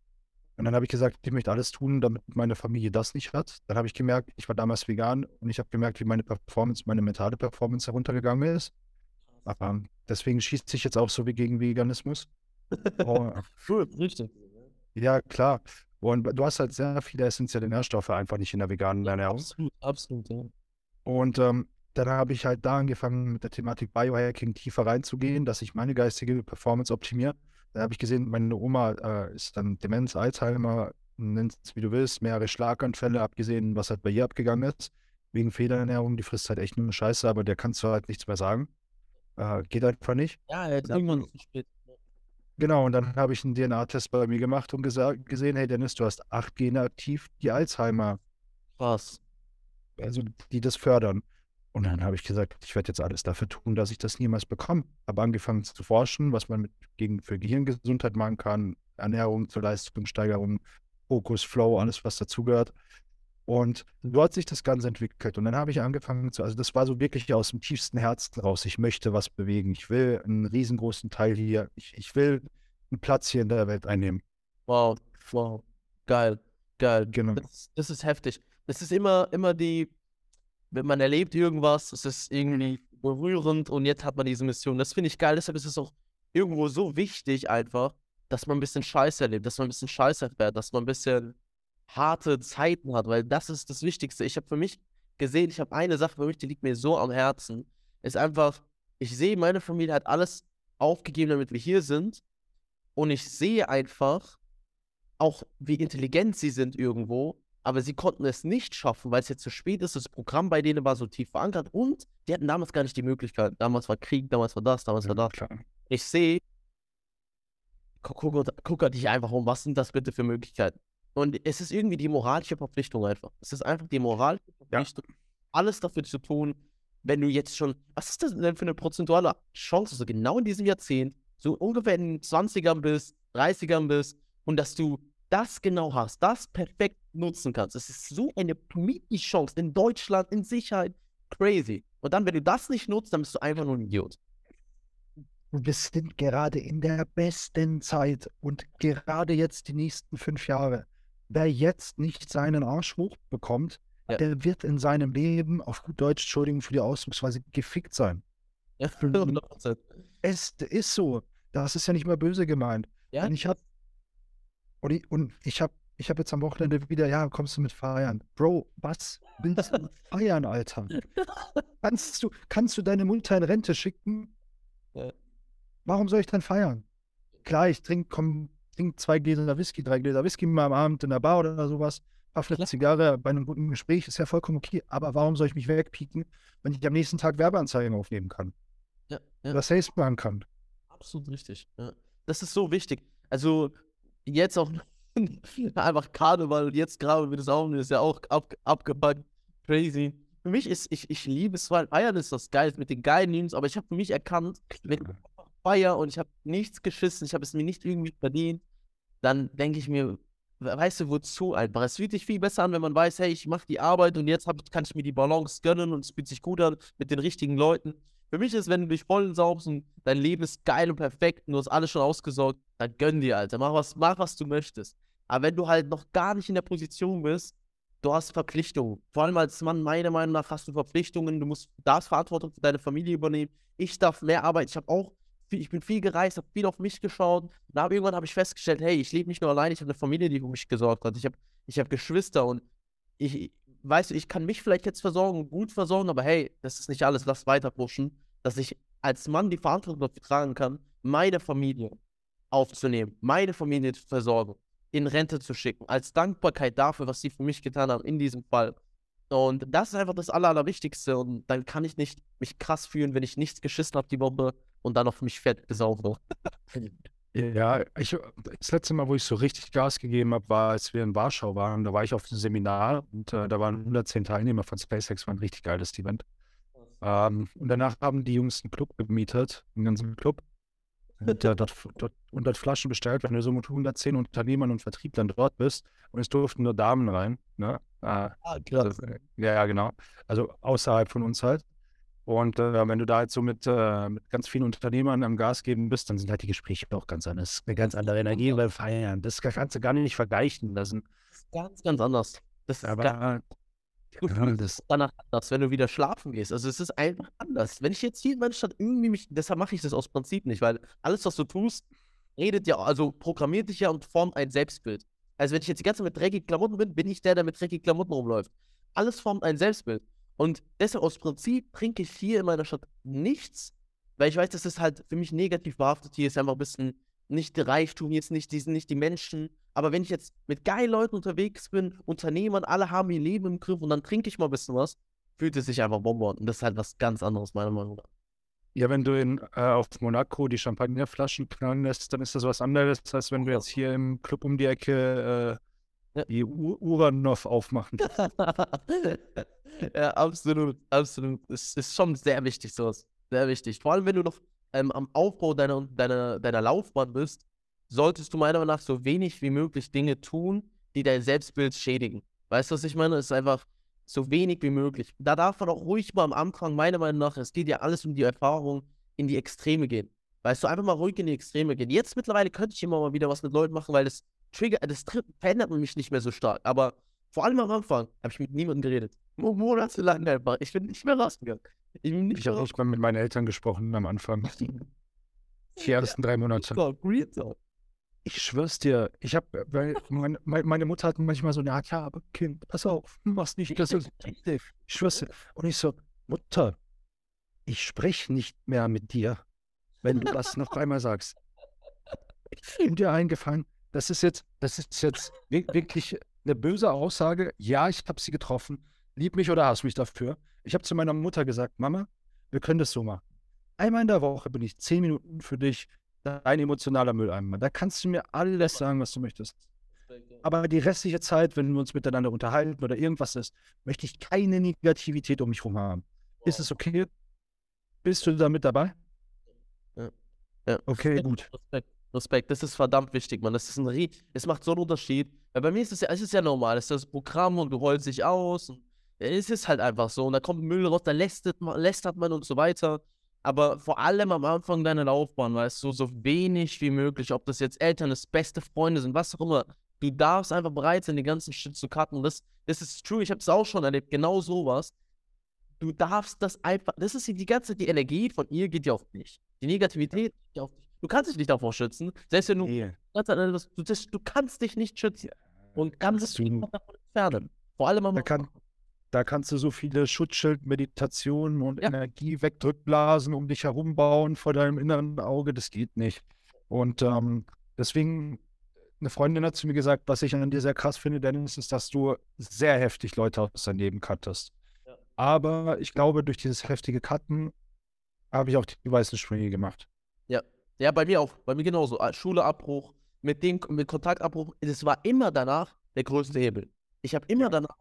Und dann habe ich gesagt, ich möchte alles tun, damit meine Familie das nicht hat. Dann habe ich gemerkt, ich war damals vegan und ich habe gemerkt, wie meine Performance, meine mentale Performance heruntergegangen ist. Aber deswegen schießt sich jetzt auch so wie gegen Veganismus. Oh, cool, richtig. Ja, klar. Und du hast halt sehr viele essentielle Nährstoffe einfach nicht in der veganen Ernährung. Absolut, absolut, ja. Und ähm, dann habe ich halt da angefangen, mit der Thematik Biohacking tiefer reinzugehen, dass ich meine geistige Performance optimiere. Da habe ich gesehen, meine Oma äh, ist dann Demenz, Alzheimer, nennt es wie du willst, mehrere Schlaganfälle, abgesehen, was halt bei ihr abgegangen ist. Wegen Federernährung, die frisst halt echt nur Scheiße, aber der kannst du halt nichts mehr sagen. Äh, geht einfach nicht. Ja, jetzt irgendwann zu spät. Genau, und dann habe ich einen DNA-Test bei mir gemacht und gesagt, gesehen, hey Dennis, du hast acht Gene aktiv, die Alzheimer. Was? Also die das fördern. Und dann habe ich gesagt, ich werde jetzt alles dafür tun, dass ich das niemals bekomme. Habe angefangen zu forschen, was man mit, gegen, für Gehirngesundheit machen kann, Ernährung zur Leistungssteigerung, Fokus, Flow, alles, was dazugehört. Und so hat sich das Ganze entwickelt. Und dann habe ich angefangen zu, also das war so wirklich aus dem tiefsten Herzen raus. Ich möchte was bewegen. Ich will einen riesengroßen Teil hier. Ich, ich will einen Platz hier in der Welt einnehmen. Wow, wow. Geil, geil. Genau. Das, das ist heftig. Das ist immer, immer die, wenn man erlebt irgendwas, es ist irgendwie berührend und jetzt hat man diese Mission. Das finde ich geil. Deshalb ist es auch irgendwo so wichtig einfach, dass man ein bisschen Scheiße erlebt, dass man ein bisschen Scheiße erfährt, dass man ein bisschen harte Zeiten hat, weil das ist das Wichtigste. Ich habe für mich gesehen, ich habe eine Sache für mich, die liegt mir so am Herzen. Ist einfach, ich sehe, meine Familie hat alles aufgegeben, damit wir hier sind. Und ich sehe einfach auch, wie intelligent sie sind irgendwo. Aber sie konnten es nicht schaffen, weil es jetzt zu spät ist. Das Programm bei denen war so tief verankert und die hatten damals gar nicht die Möglichkeit. Damals war Krieg, damals war das, damals war das. Klar. Ich sehe, guck, guck, guck dich einfach um, was sind das bitte für Möglichkeiten? Und es ist irgendwie die moralische Verpflichtung einfach. Es ist einfach die moralische Verpflichtung, ja. alles dafür zu tun, wenn du jetzt schon, was ist das denn für eine prozentuale Chance, so genau in diesem Jahrzehnt, so ungefähr in den 20ern bist, 30ern bist und dass du das genau hast, das perfekt nutzen kannst. Es ist so eine Chance in Deutschland, in Sicherheit, crazy. Und dann, wenn du das nicht nutzt, dann bist du einfach nur ein Idiot. wir sind gerade in der besten Zeit und gerade jetzt die nächsten fünf Jahre. Wer jetzt nicht seinen Arsch hochbekommt, Ja. der wird in seinem Leben, auf gut Deutsch, Entschuldigung für die Ausdrucksweise, gefickt sein. Ja, Mhm. 100%. Es ist so. Das ist ja nicht mal böse gemeint. Ja, Und ich habe und ich, und ich habe ich hab jetzt am Wochenende wieder, ja, kommst du mit feiern? Bro, was willst du feiern, Alter? Kannst du, kannst du deine Mutter in Rente schicken? Warum soll ich dann feiern? Klar, ich trinke komm, trink zwei Gläser Whisky, drei Gläser Whisky mal am Abend in der Bar oder sowas. Paff eine Klar. Zigarre bei einem guten Gespräch, ist ja vollkommen okay. Aber warum soll ich mich wegpieken, wenn ich am nächsten Tag Werbeanzeigen aufnehmen kann? ja, ja. Oder Sales machen kann? Absolut richtig. Ja. Das ist so wichtig. Also jetzt auch einfach Karneval, jetzt gerade mit das Augen ist ja auch ab, abgepackt. Crazy. Für mich ist, ich, ich liebe es, weil Feiern ist das geil mit den geilen News, aber ich habe für mich erkannt, wenn ich feier und ich habe nichts geschissen, ich habe es mir nicht irgendwie verdient, dann denke ich mir, we- weißt du, wozu einfach? Es fühlt sich viel besser an, wenn man weiß, hey, ich mache die Arbeit und jetzt hab, kann ich mir die Balance gönnen und es fühlt sich gut an mit den richtigen Leuten. Für mich ist, wenn du dich voll saubst und dein Leben ist geil und perfekt und du hast alles schon ausgesorgt, dann gönn dir, Alter. Mach was, mach, was du möchtest. Aber wenn du halt noch gar nicht in der Position bist, du hast Verpflichtungen. Vor allem als Mann, meiner Meinung nach, hast du Verpflichtungen. Du musst, darfst Verantwortung für deine Familie übernehmen. Ich darf mehr arbeiten. Ich habe auch, ich bin viel gereist, habe viel auf mich geschaut. Und hab, irgendwann habe ich festgestellt, hey, ich lebe nicht nur allein, ich habe eine Familie, die für mich gesorgt hat. Ich habe ich hab Geschwister und ich, weißt du, ich kann mich vielleicht jetzt versorgen, gut versorgen, aber hey, das ist nicht alles, lass weiter pushen, dass ich als Mann die Verantwortung dafür tragen kann, meine Familie aufzunehmen, meine Familie zu versorgen, in Rente zu schicken, als Dankbarkeit dafür, was sie für mich getan haben in diesem Fall. Und das ist einfach das Aller, Allerwichtigste. Und dann kann ich nicht mich krass fühlen, wenn ich nichts geschissen habe die Woche und dann auf mich fett besaufe. Ja, ich, das letzte Mal, wo ich so richtig Gas gegeben habe, war, als wir in Warschau waren. Da war ich auf einem Seminar und äh, da waren 110 Teilnehmer von SpaceX, war ein richtig geiles Event. Ähm, und danach haben die Jungs einen Club gemietet, einen ganzen Club. Und äh, dort, dort 100 Flaschen bestellt, wenn du so mit 110 Unternehmern und Vertrieblern dort bist. Und es durften nur Damen rein. Ne? Äh, Ah, das, äh, ja, ja, genau. Also außerhalb von uns halt. Und äh, wenn du da jetzt so mit, äh, mit ganz vielen Unternehmern am Gas geben bist, dann sind halt die Gespräche auch ganz anders. Eine ganz andere Energie beim Feiern. Das kannst du gar nicht vergleichen lassen. Das ist ganz, ganz anders. Das ist Aber ganz gut. ja, das, danach anders, wenn du wieder schlafen gehst. Also es ist einfach anders. Wenn ich jetzt hier in meiner Stadt irgendwie mich, deshalb mache ich das aus Prinzip nicht, weil alles, was du tust, redet ja, also programmiert dich ja und formt ein Selbstbild. Also wenn ich jetzt die ganze Zeit mit dreckigen Klamotten bin, bin ich der, der mit dreckigen Klamotten rumläuft. Alles formt ein Selbstbild. Und deshalb aus Prinzip trinke ich hier in meiner Stadt nichts, weil ich weiß, das ist halt für mich negativ behaftet. Hier ist einfach ein bisschen nicht der Reichtum, ist nicht, die sind nicht die Menschen. Aber wenn ich jetzt mit geilen Leuten unterwegs bin, Unternehmern, alle haben ihr Leben im Griff und dann trinke ich mal ein bisschen was, fühlt es sich einfach Bombe an. Und das ist halt was ganz anderes, meiner Meinung nach. ja, wenn du in, äh, auf Monaco die Champagnerflaschen knallen lässt, dann ist das was anderes, als wenn du jetzt hier im Club um die Ecke äh, Ja. die U Uranov aufmachen. ja, absolut, absolut. Es ist schon sehr wichtig, sowas. Sehr wichtig. Vor allem, wenn du noch ähm, am Aufbau deiner, deiner, deiner Laufbahn bist, solltest du meiner Meinung nach so wenig wie möglich Dinge tun, die dein Selbstbild schädigen. Weißt du, was ich meine? Es ist einfach so wenig wie möglich. Da darf man auch ruhig mal am Anfang, meiner Meinung nach, es geht ja alles um die Erfahrung, in die Extreme gehen. Weißt du, einfach mal ruhig in die Extreme gehen. Jetzt mittlerweile könnte ich immer mal wieder was mit Leuten machen, weil das Trigger, das tri- verändert mich nicht mehr so stark. Aber vor allem am Anfang habe ich mit niemandem geredet. Mo- Monatelang einfach. Ich bin nicht mehr rausgegangen. Ich bin nicht Ich habe nicht mal mit meinen Eltern gesprochen am Anfang. Die ersten drei Monate. Ich schwör's dir, ich habe, meine, meine Mutter hat manchmal so, ja, ja, aber Kind, pass auf, mach's nicht, das ist ich schwör's dir. Und ich so, Mutter, ich spreche nicht mehr mit dir, wenn du das noch einmal sagst. Ist dir eingefallen, das ist jetzt, das ist jetzt wi- wirklich eine böse Aussage. Ja, ich habe sie getroffen. Lieb mich oder hass mich dafür. Ich habe zu meiner Mutter gesagt, Mama, wir können das so machen. Einmal in der Woche bin ich zehn Minuten für dich dein emotionaler Mülleimer. Da kannst du mir alles sagen, was du möchtest. Aber die restliche Zeit, wenn wir uns miteinander unterhalten oder irgendwas ist, möchte ich keine Negativität um mich herum haben. Ist es okay? Bist du da mit dabei? Ja. Ja. Okay, gut. Respekt. Respekt, das ist verdammt wichtig, Mann. Das ist ein Rie es macht so einen Unterschied. Weil bei mir ist es ja, es ist ja normal, es ist das Programm und du rollst dich aus. Und es ist halt einfach so. Und da kommt Müll raus, da lästert man, lästert man und so weiter. Aber vor allem am Anfang deiner Laufbahn, weißt du, so wenig wie möglich, ob das jetzt Eltern ist, beste Freunde sind, was auch immer. Du darfst einfach bereit sein, den ganzen Shit zu cutten. Das, das ist true, ich habe es auch schon erlebt, genau sowas. Du darfst das einfach, das ist die ganze, die Energie von ihr geht ja auf dich. Die Negativität geht ja auf dich. Du kannst dich nicht davor schützen. Selbst wenn du, Nee. du, das, du kannst dich nicht schützen. Und kannst du- einfach davon entfernen. Vor allem am Da, kann, da kannst du so viele Schutzschild, Meditationen und Ja. Energie wegdrückblasen um dich herum bauen vor deinem inneren Auge. Das geht nicht. Und ähm, deswegen, eine Freundin hat zu mir gesagt, was ich an dir sehr krass finde, Dennis, ist, dass du sehr heftig Leute aus deinem Leben cuttest. Ja. Aber ich glaube, durch dieses heftige Cutten habe ich auch die weißen Sprünge gemacht. Ja, bei mir auch. Bei mir genauso. Ah, Schuleabbruch, mit dem mit Kontaktabbruch, das war immer danach der größte Hebel. Ich habe immer danach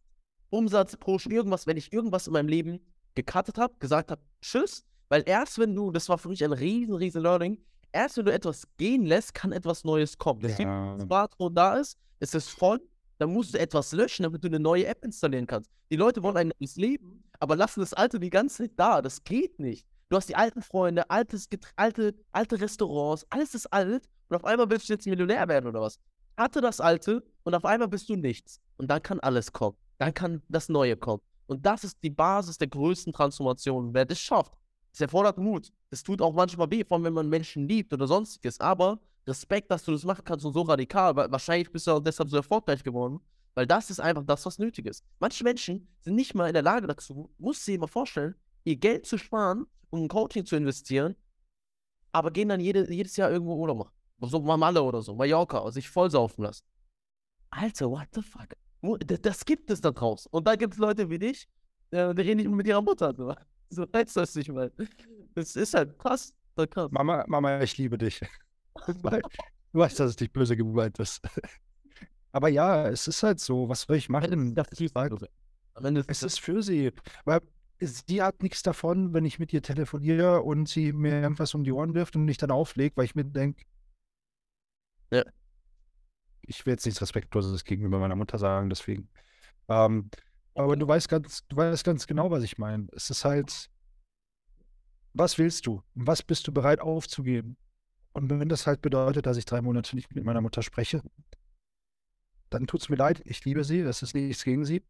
Umsatz pro Sch- irgendwas, wenn ich irgendwas in meinem Leben gecuttet habe, gesagt habe, tschüss, weil erst wenn du, das war für mich ein riesen, riesen Learning, erst wenn du etwas gehen lässt, kann etwas Neues kommen. Das heißt, Ja. wenn Smartphone da ist, ist es voll, dann musst du etwas löschen, damit du eine neue App installieren kannst. Die Leute wollen ein neues Leben, aber lassen das alte die ganze Zeit da. Das geht nicht. Du hast die alten Freunde, altes alte, alte Restaurants, alles ist alt und auf einmal willst du jetzt Millionär werden oder was? Hatte das Alte und auf einmal bist du nichts. Und dann kann alles kommen. Dann kann das Neue kommen. Und das ist die Basis der größten Transformation. Wer das schafft, es erfordert Mut. Es tut auch manchmal weh, vor allem wenn man Menschen liebt oder sonstiges. Aber Respekt, dass du das machen kannst und so radikal, weil wahrscheinlich bist du auch deshalb so erfolgreich geworden. Weil das ist einfach das, was nötig ist. Manche Menschen sind nicht mal in der Lage dazu, muss dir mal vorstellen, ihr Geld zu sparen, um in Coaching zu investieren, aber gehen dann jede, jedes Jahr irgendwo Urlaub machen. So mal Malle oder so, Mallorca, und sich vollsaufen lassen. Alter, what the fuck? Das gibt es da draußen. Und da gibt es Leute wie dich, äh, die reden nicht mit ihrer Mutter. So, du das nicht mal. Das ist halt krass. Krass. Mama, Mama, ich liebe dich. du weißt, dass es nicht böse gemeint ist. Aber ja, es ist halt so. Was soll ich machen? das Am Ende ist Es ist für sie. Weil sie hat nichts davon, wenn ich mit ihr telefoniere und sie mir irgendwas um die Ohren wirft und ich dann auflege, weil ich mir denke, Ja. ich will jetzt nichts Respektloses gegenüber meiner Mutter sagen, deswegen. Ähm, aber du weißt ganz, du weißt ganz genau, was ich meine. Es ist halt, was willst du? Was bist du bereit aufzugeben? Und wenn das halt bedeutet, dass ich drei Monate nicht mit meiner Mutter spreche, dann tut es mir leid. Ich liebe sie, das ist nichts gegen sie.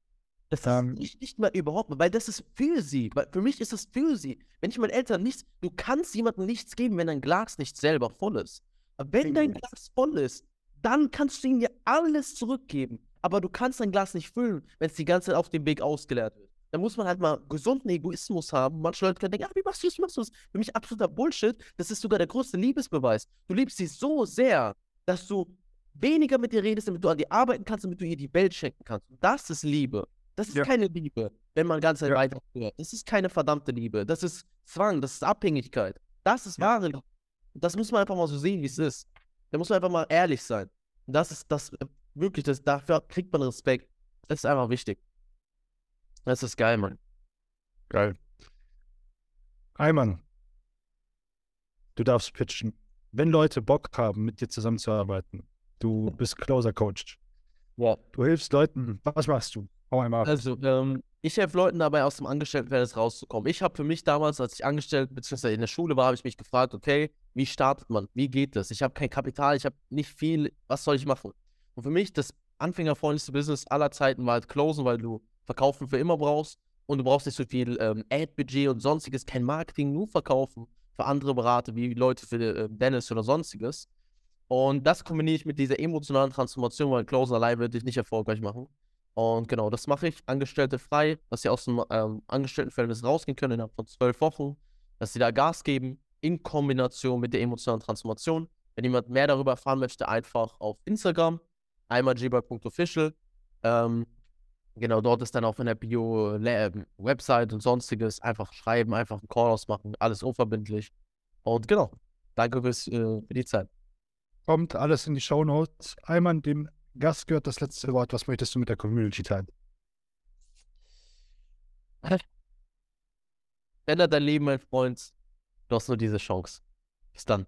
Das ist Ähm, nicht, nicht mal überhaupt, weil das ist für sie. Weil für mich ist das für sie. Wenn ich meinen Eltern nichts, du kannst jemandem nichts geben, wenn dein Glas nicht selber voll ist. Aber wenn dein. Glas voll ist, dann kannst du ihnen ja alles zurückgeben. Aber du kannst dein Glas nicht füllen, wenn es die ganze Zeit auf dem Weg ausgeleert wird. Da muss man halt mal gesunden Egoismus haben. Manche Leute können denken, ah, wie machst du das, wie machst du das? Für mich absoluter Bullshit. Das ist sogar der größte Liebesbeweis. Du liebst sie so sehr, dass du weniger mit ihr redest, damit du an dir arbeiten kannst, damit du ihr die Welt schenken kannst. Und das ist Liebe. Das ist Ja. keine Liebe, wenn man ganz Ja. weiter hört. Das ist keine verdammte Liebe. Das ist Zwang, das ist Abhängigkeit. Das ist wahre Liebe. Das muss man einfach mal so sehen, wie es ist. Da muss man einfach mal ehrlich sein. Und das ist das, äh, wirklich, das, dafür kriegt man Respekt. Das ist einfach wichtig. Das ist geil, Mann. Geil. Ayman, du darfst pitchen. Wenn Leute Bock haben, mit dir zusammenzuarbeiten, du bist Closer Coach, Ja. du hilfst Leuten, was machst du? Hau einmal ab. Also, ähm, ich helfe Leuten dabei, aus dem Angestelltenverhältnis rauszukommen. Ich habe für mich damals, als ich angestellt bzw. in der Schule war, habe ich mich gefragt, okay, wie startet man? Wie geht das? Ich habe kein Kapital, ich habe nicht viel, was soll ich machen? Und für mich das anfängerfreundlichste Business aller Zeiten war halt Closen, weil du Verkaufen für immer brauchst und du brauchst nicht so viel ähm, Ad-Budget und sonstiges, kein Marketing, nur Verkaufen für andere Berater, wie Leute für äh, Dennis oder sonstiges. Und das kombiniere ich mit dieser emotionalen Transformation, weil Closen allein wird dich nicht erfolgreich machen. Und genau, das mache ich. Angestellte frei, dass sie aus dem ähm, Angestelltenverhältnis rausgehen können innerhalb von zwölf Wochen, dass sie da Gas geben, in Kombination mit der emotionalen Transformation. Wenn jemand mehr darüber erfahren möchte, einfach auf Instagram, einmal jboy.official. Ähm, genau, dort ist dann auch in der Bio Le- ähm, Website und sonstiges. Einfach schreiben, einfach einen Call ausmachen, alles unverbindlich. Und genau, danke fürs, äh, für die Zeit. Kommt alles in die Shownotes. Ayman, dem Gast gehört das letzte Wort. Was möchtest du mit der Community teilen? Ändert dein Leben, mein Freund. Du hast nur diese Chance. Bis dann.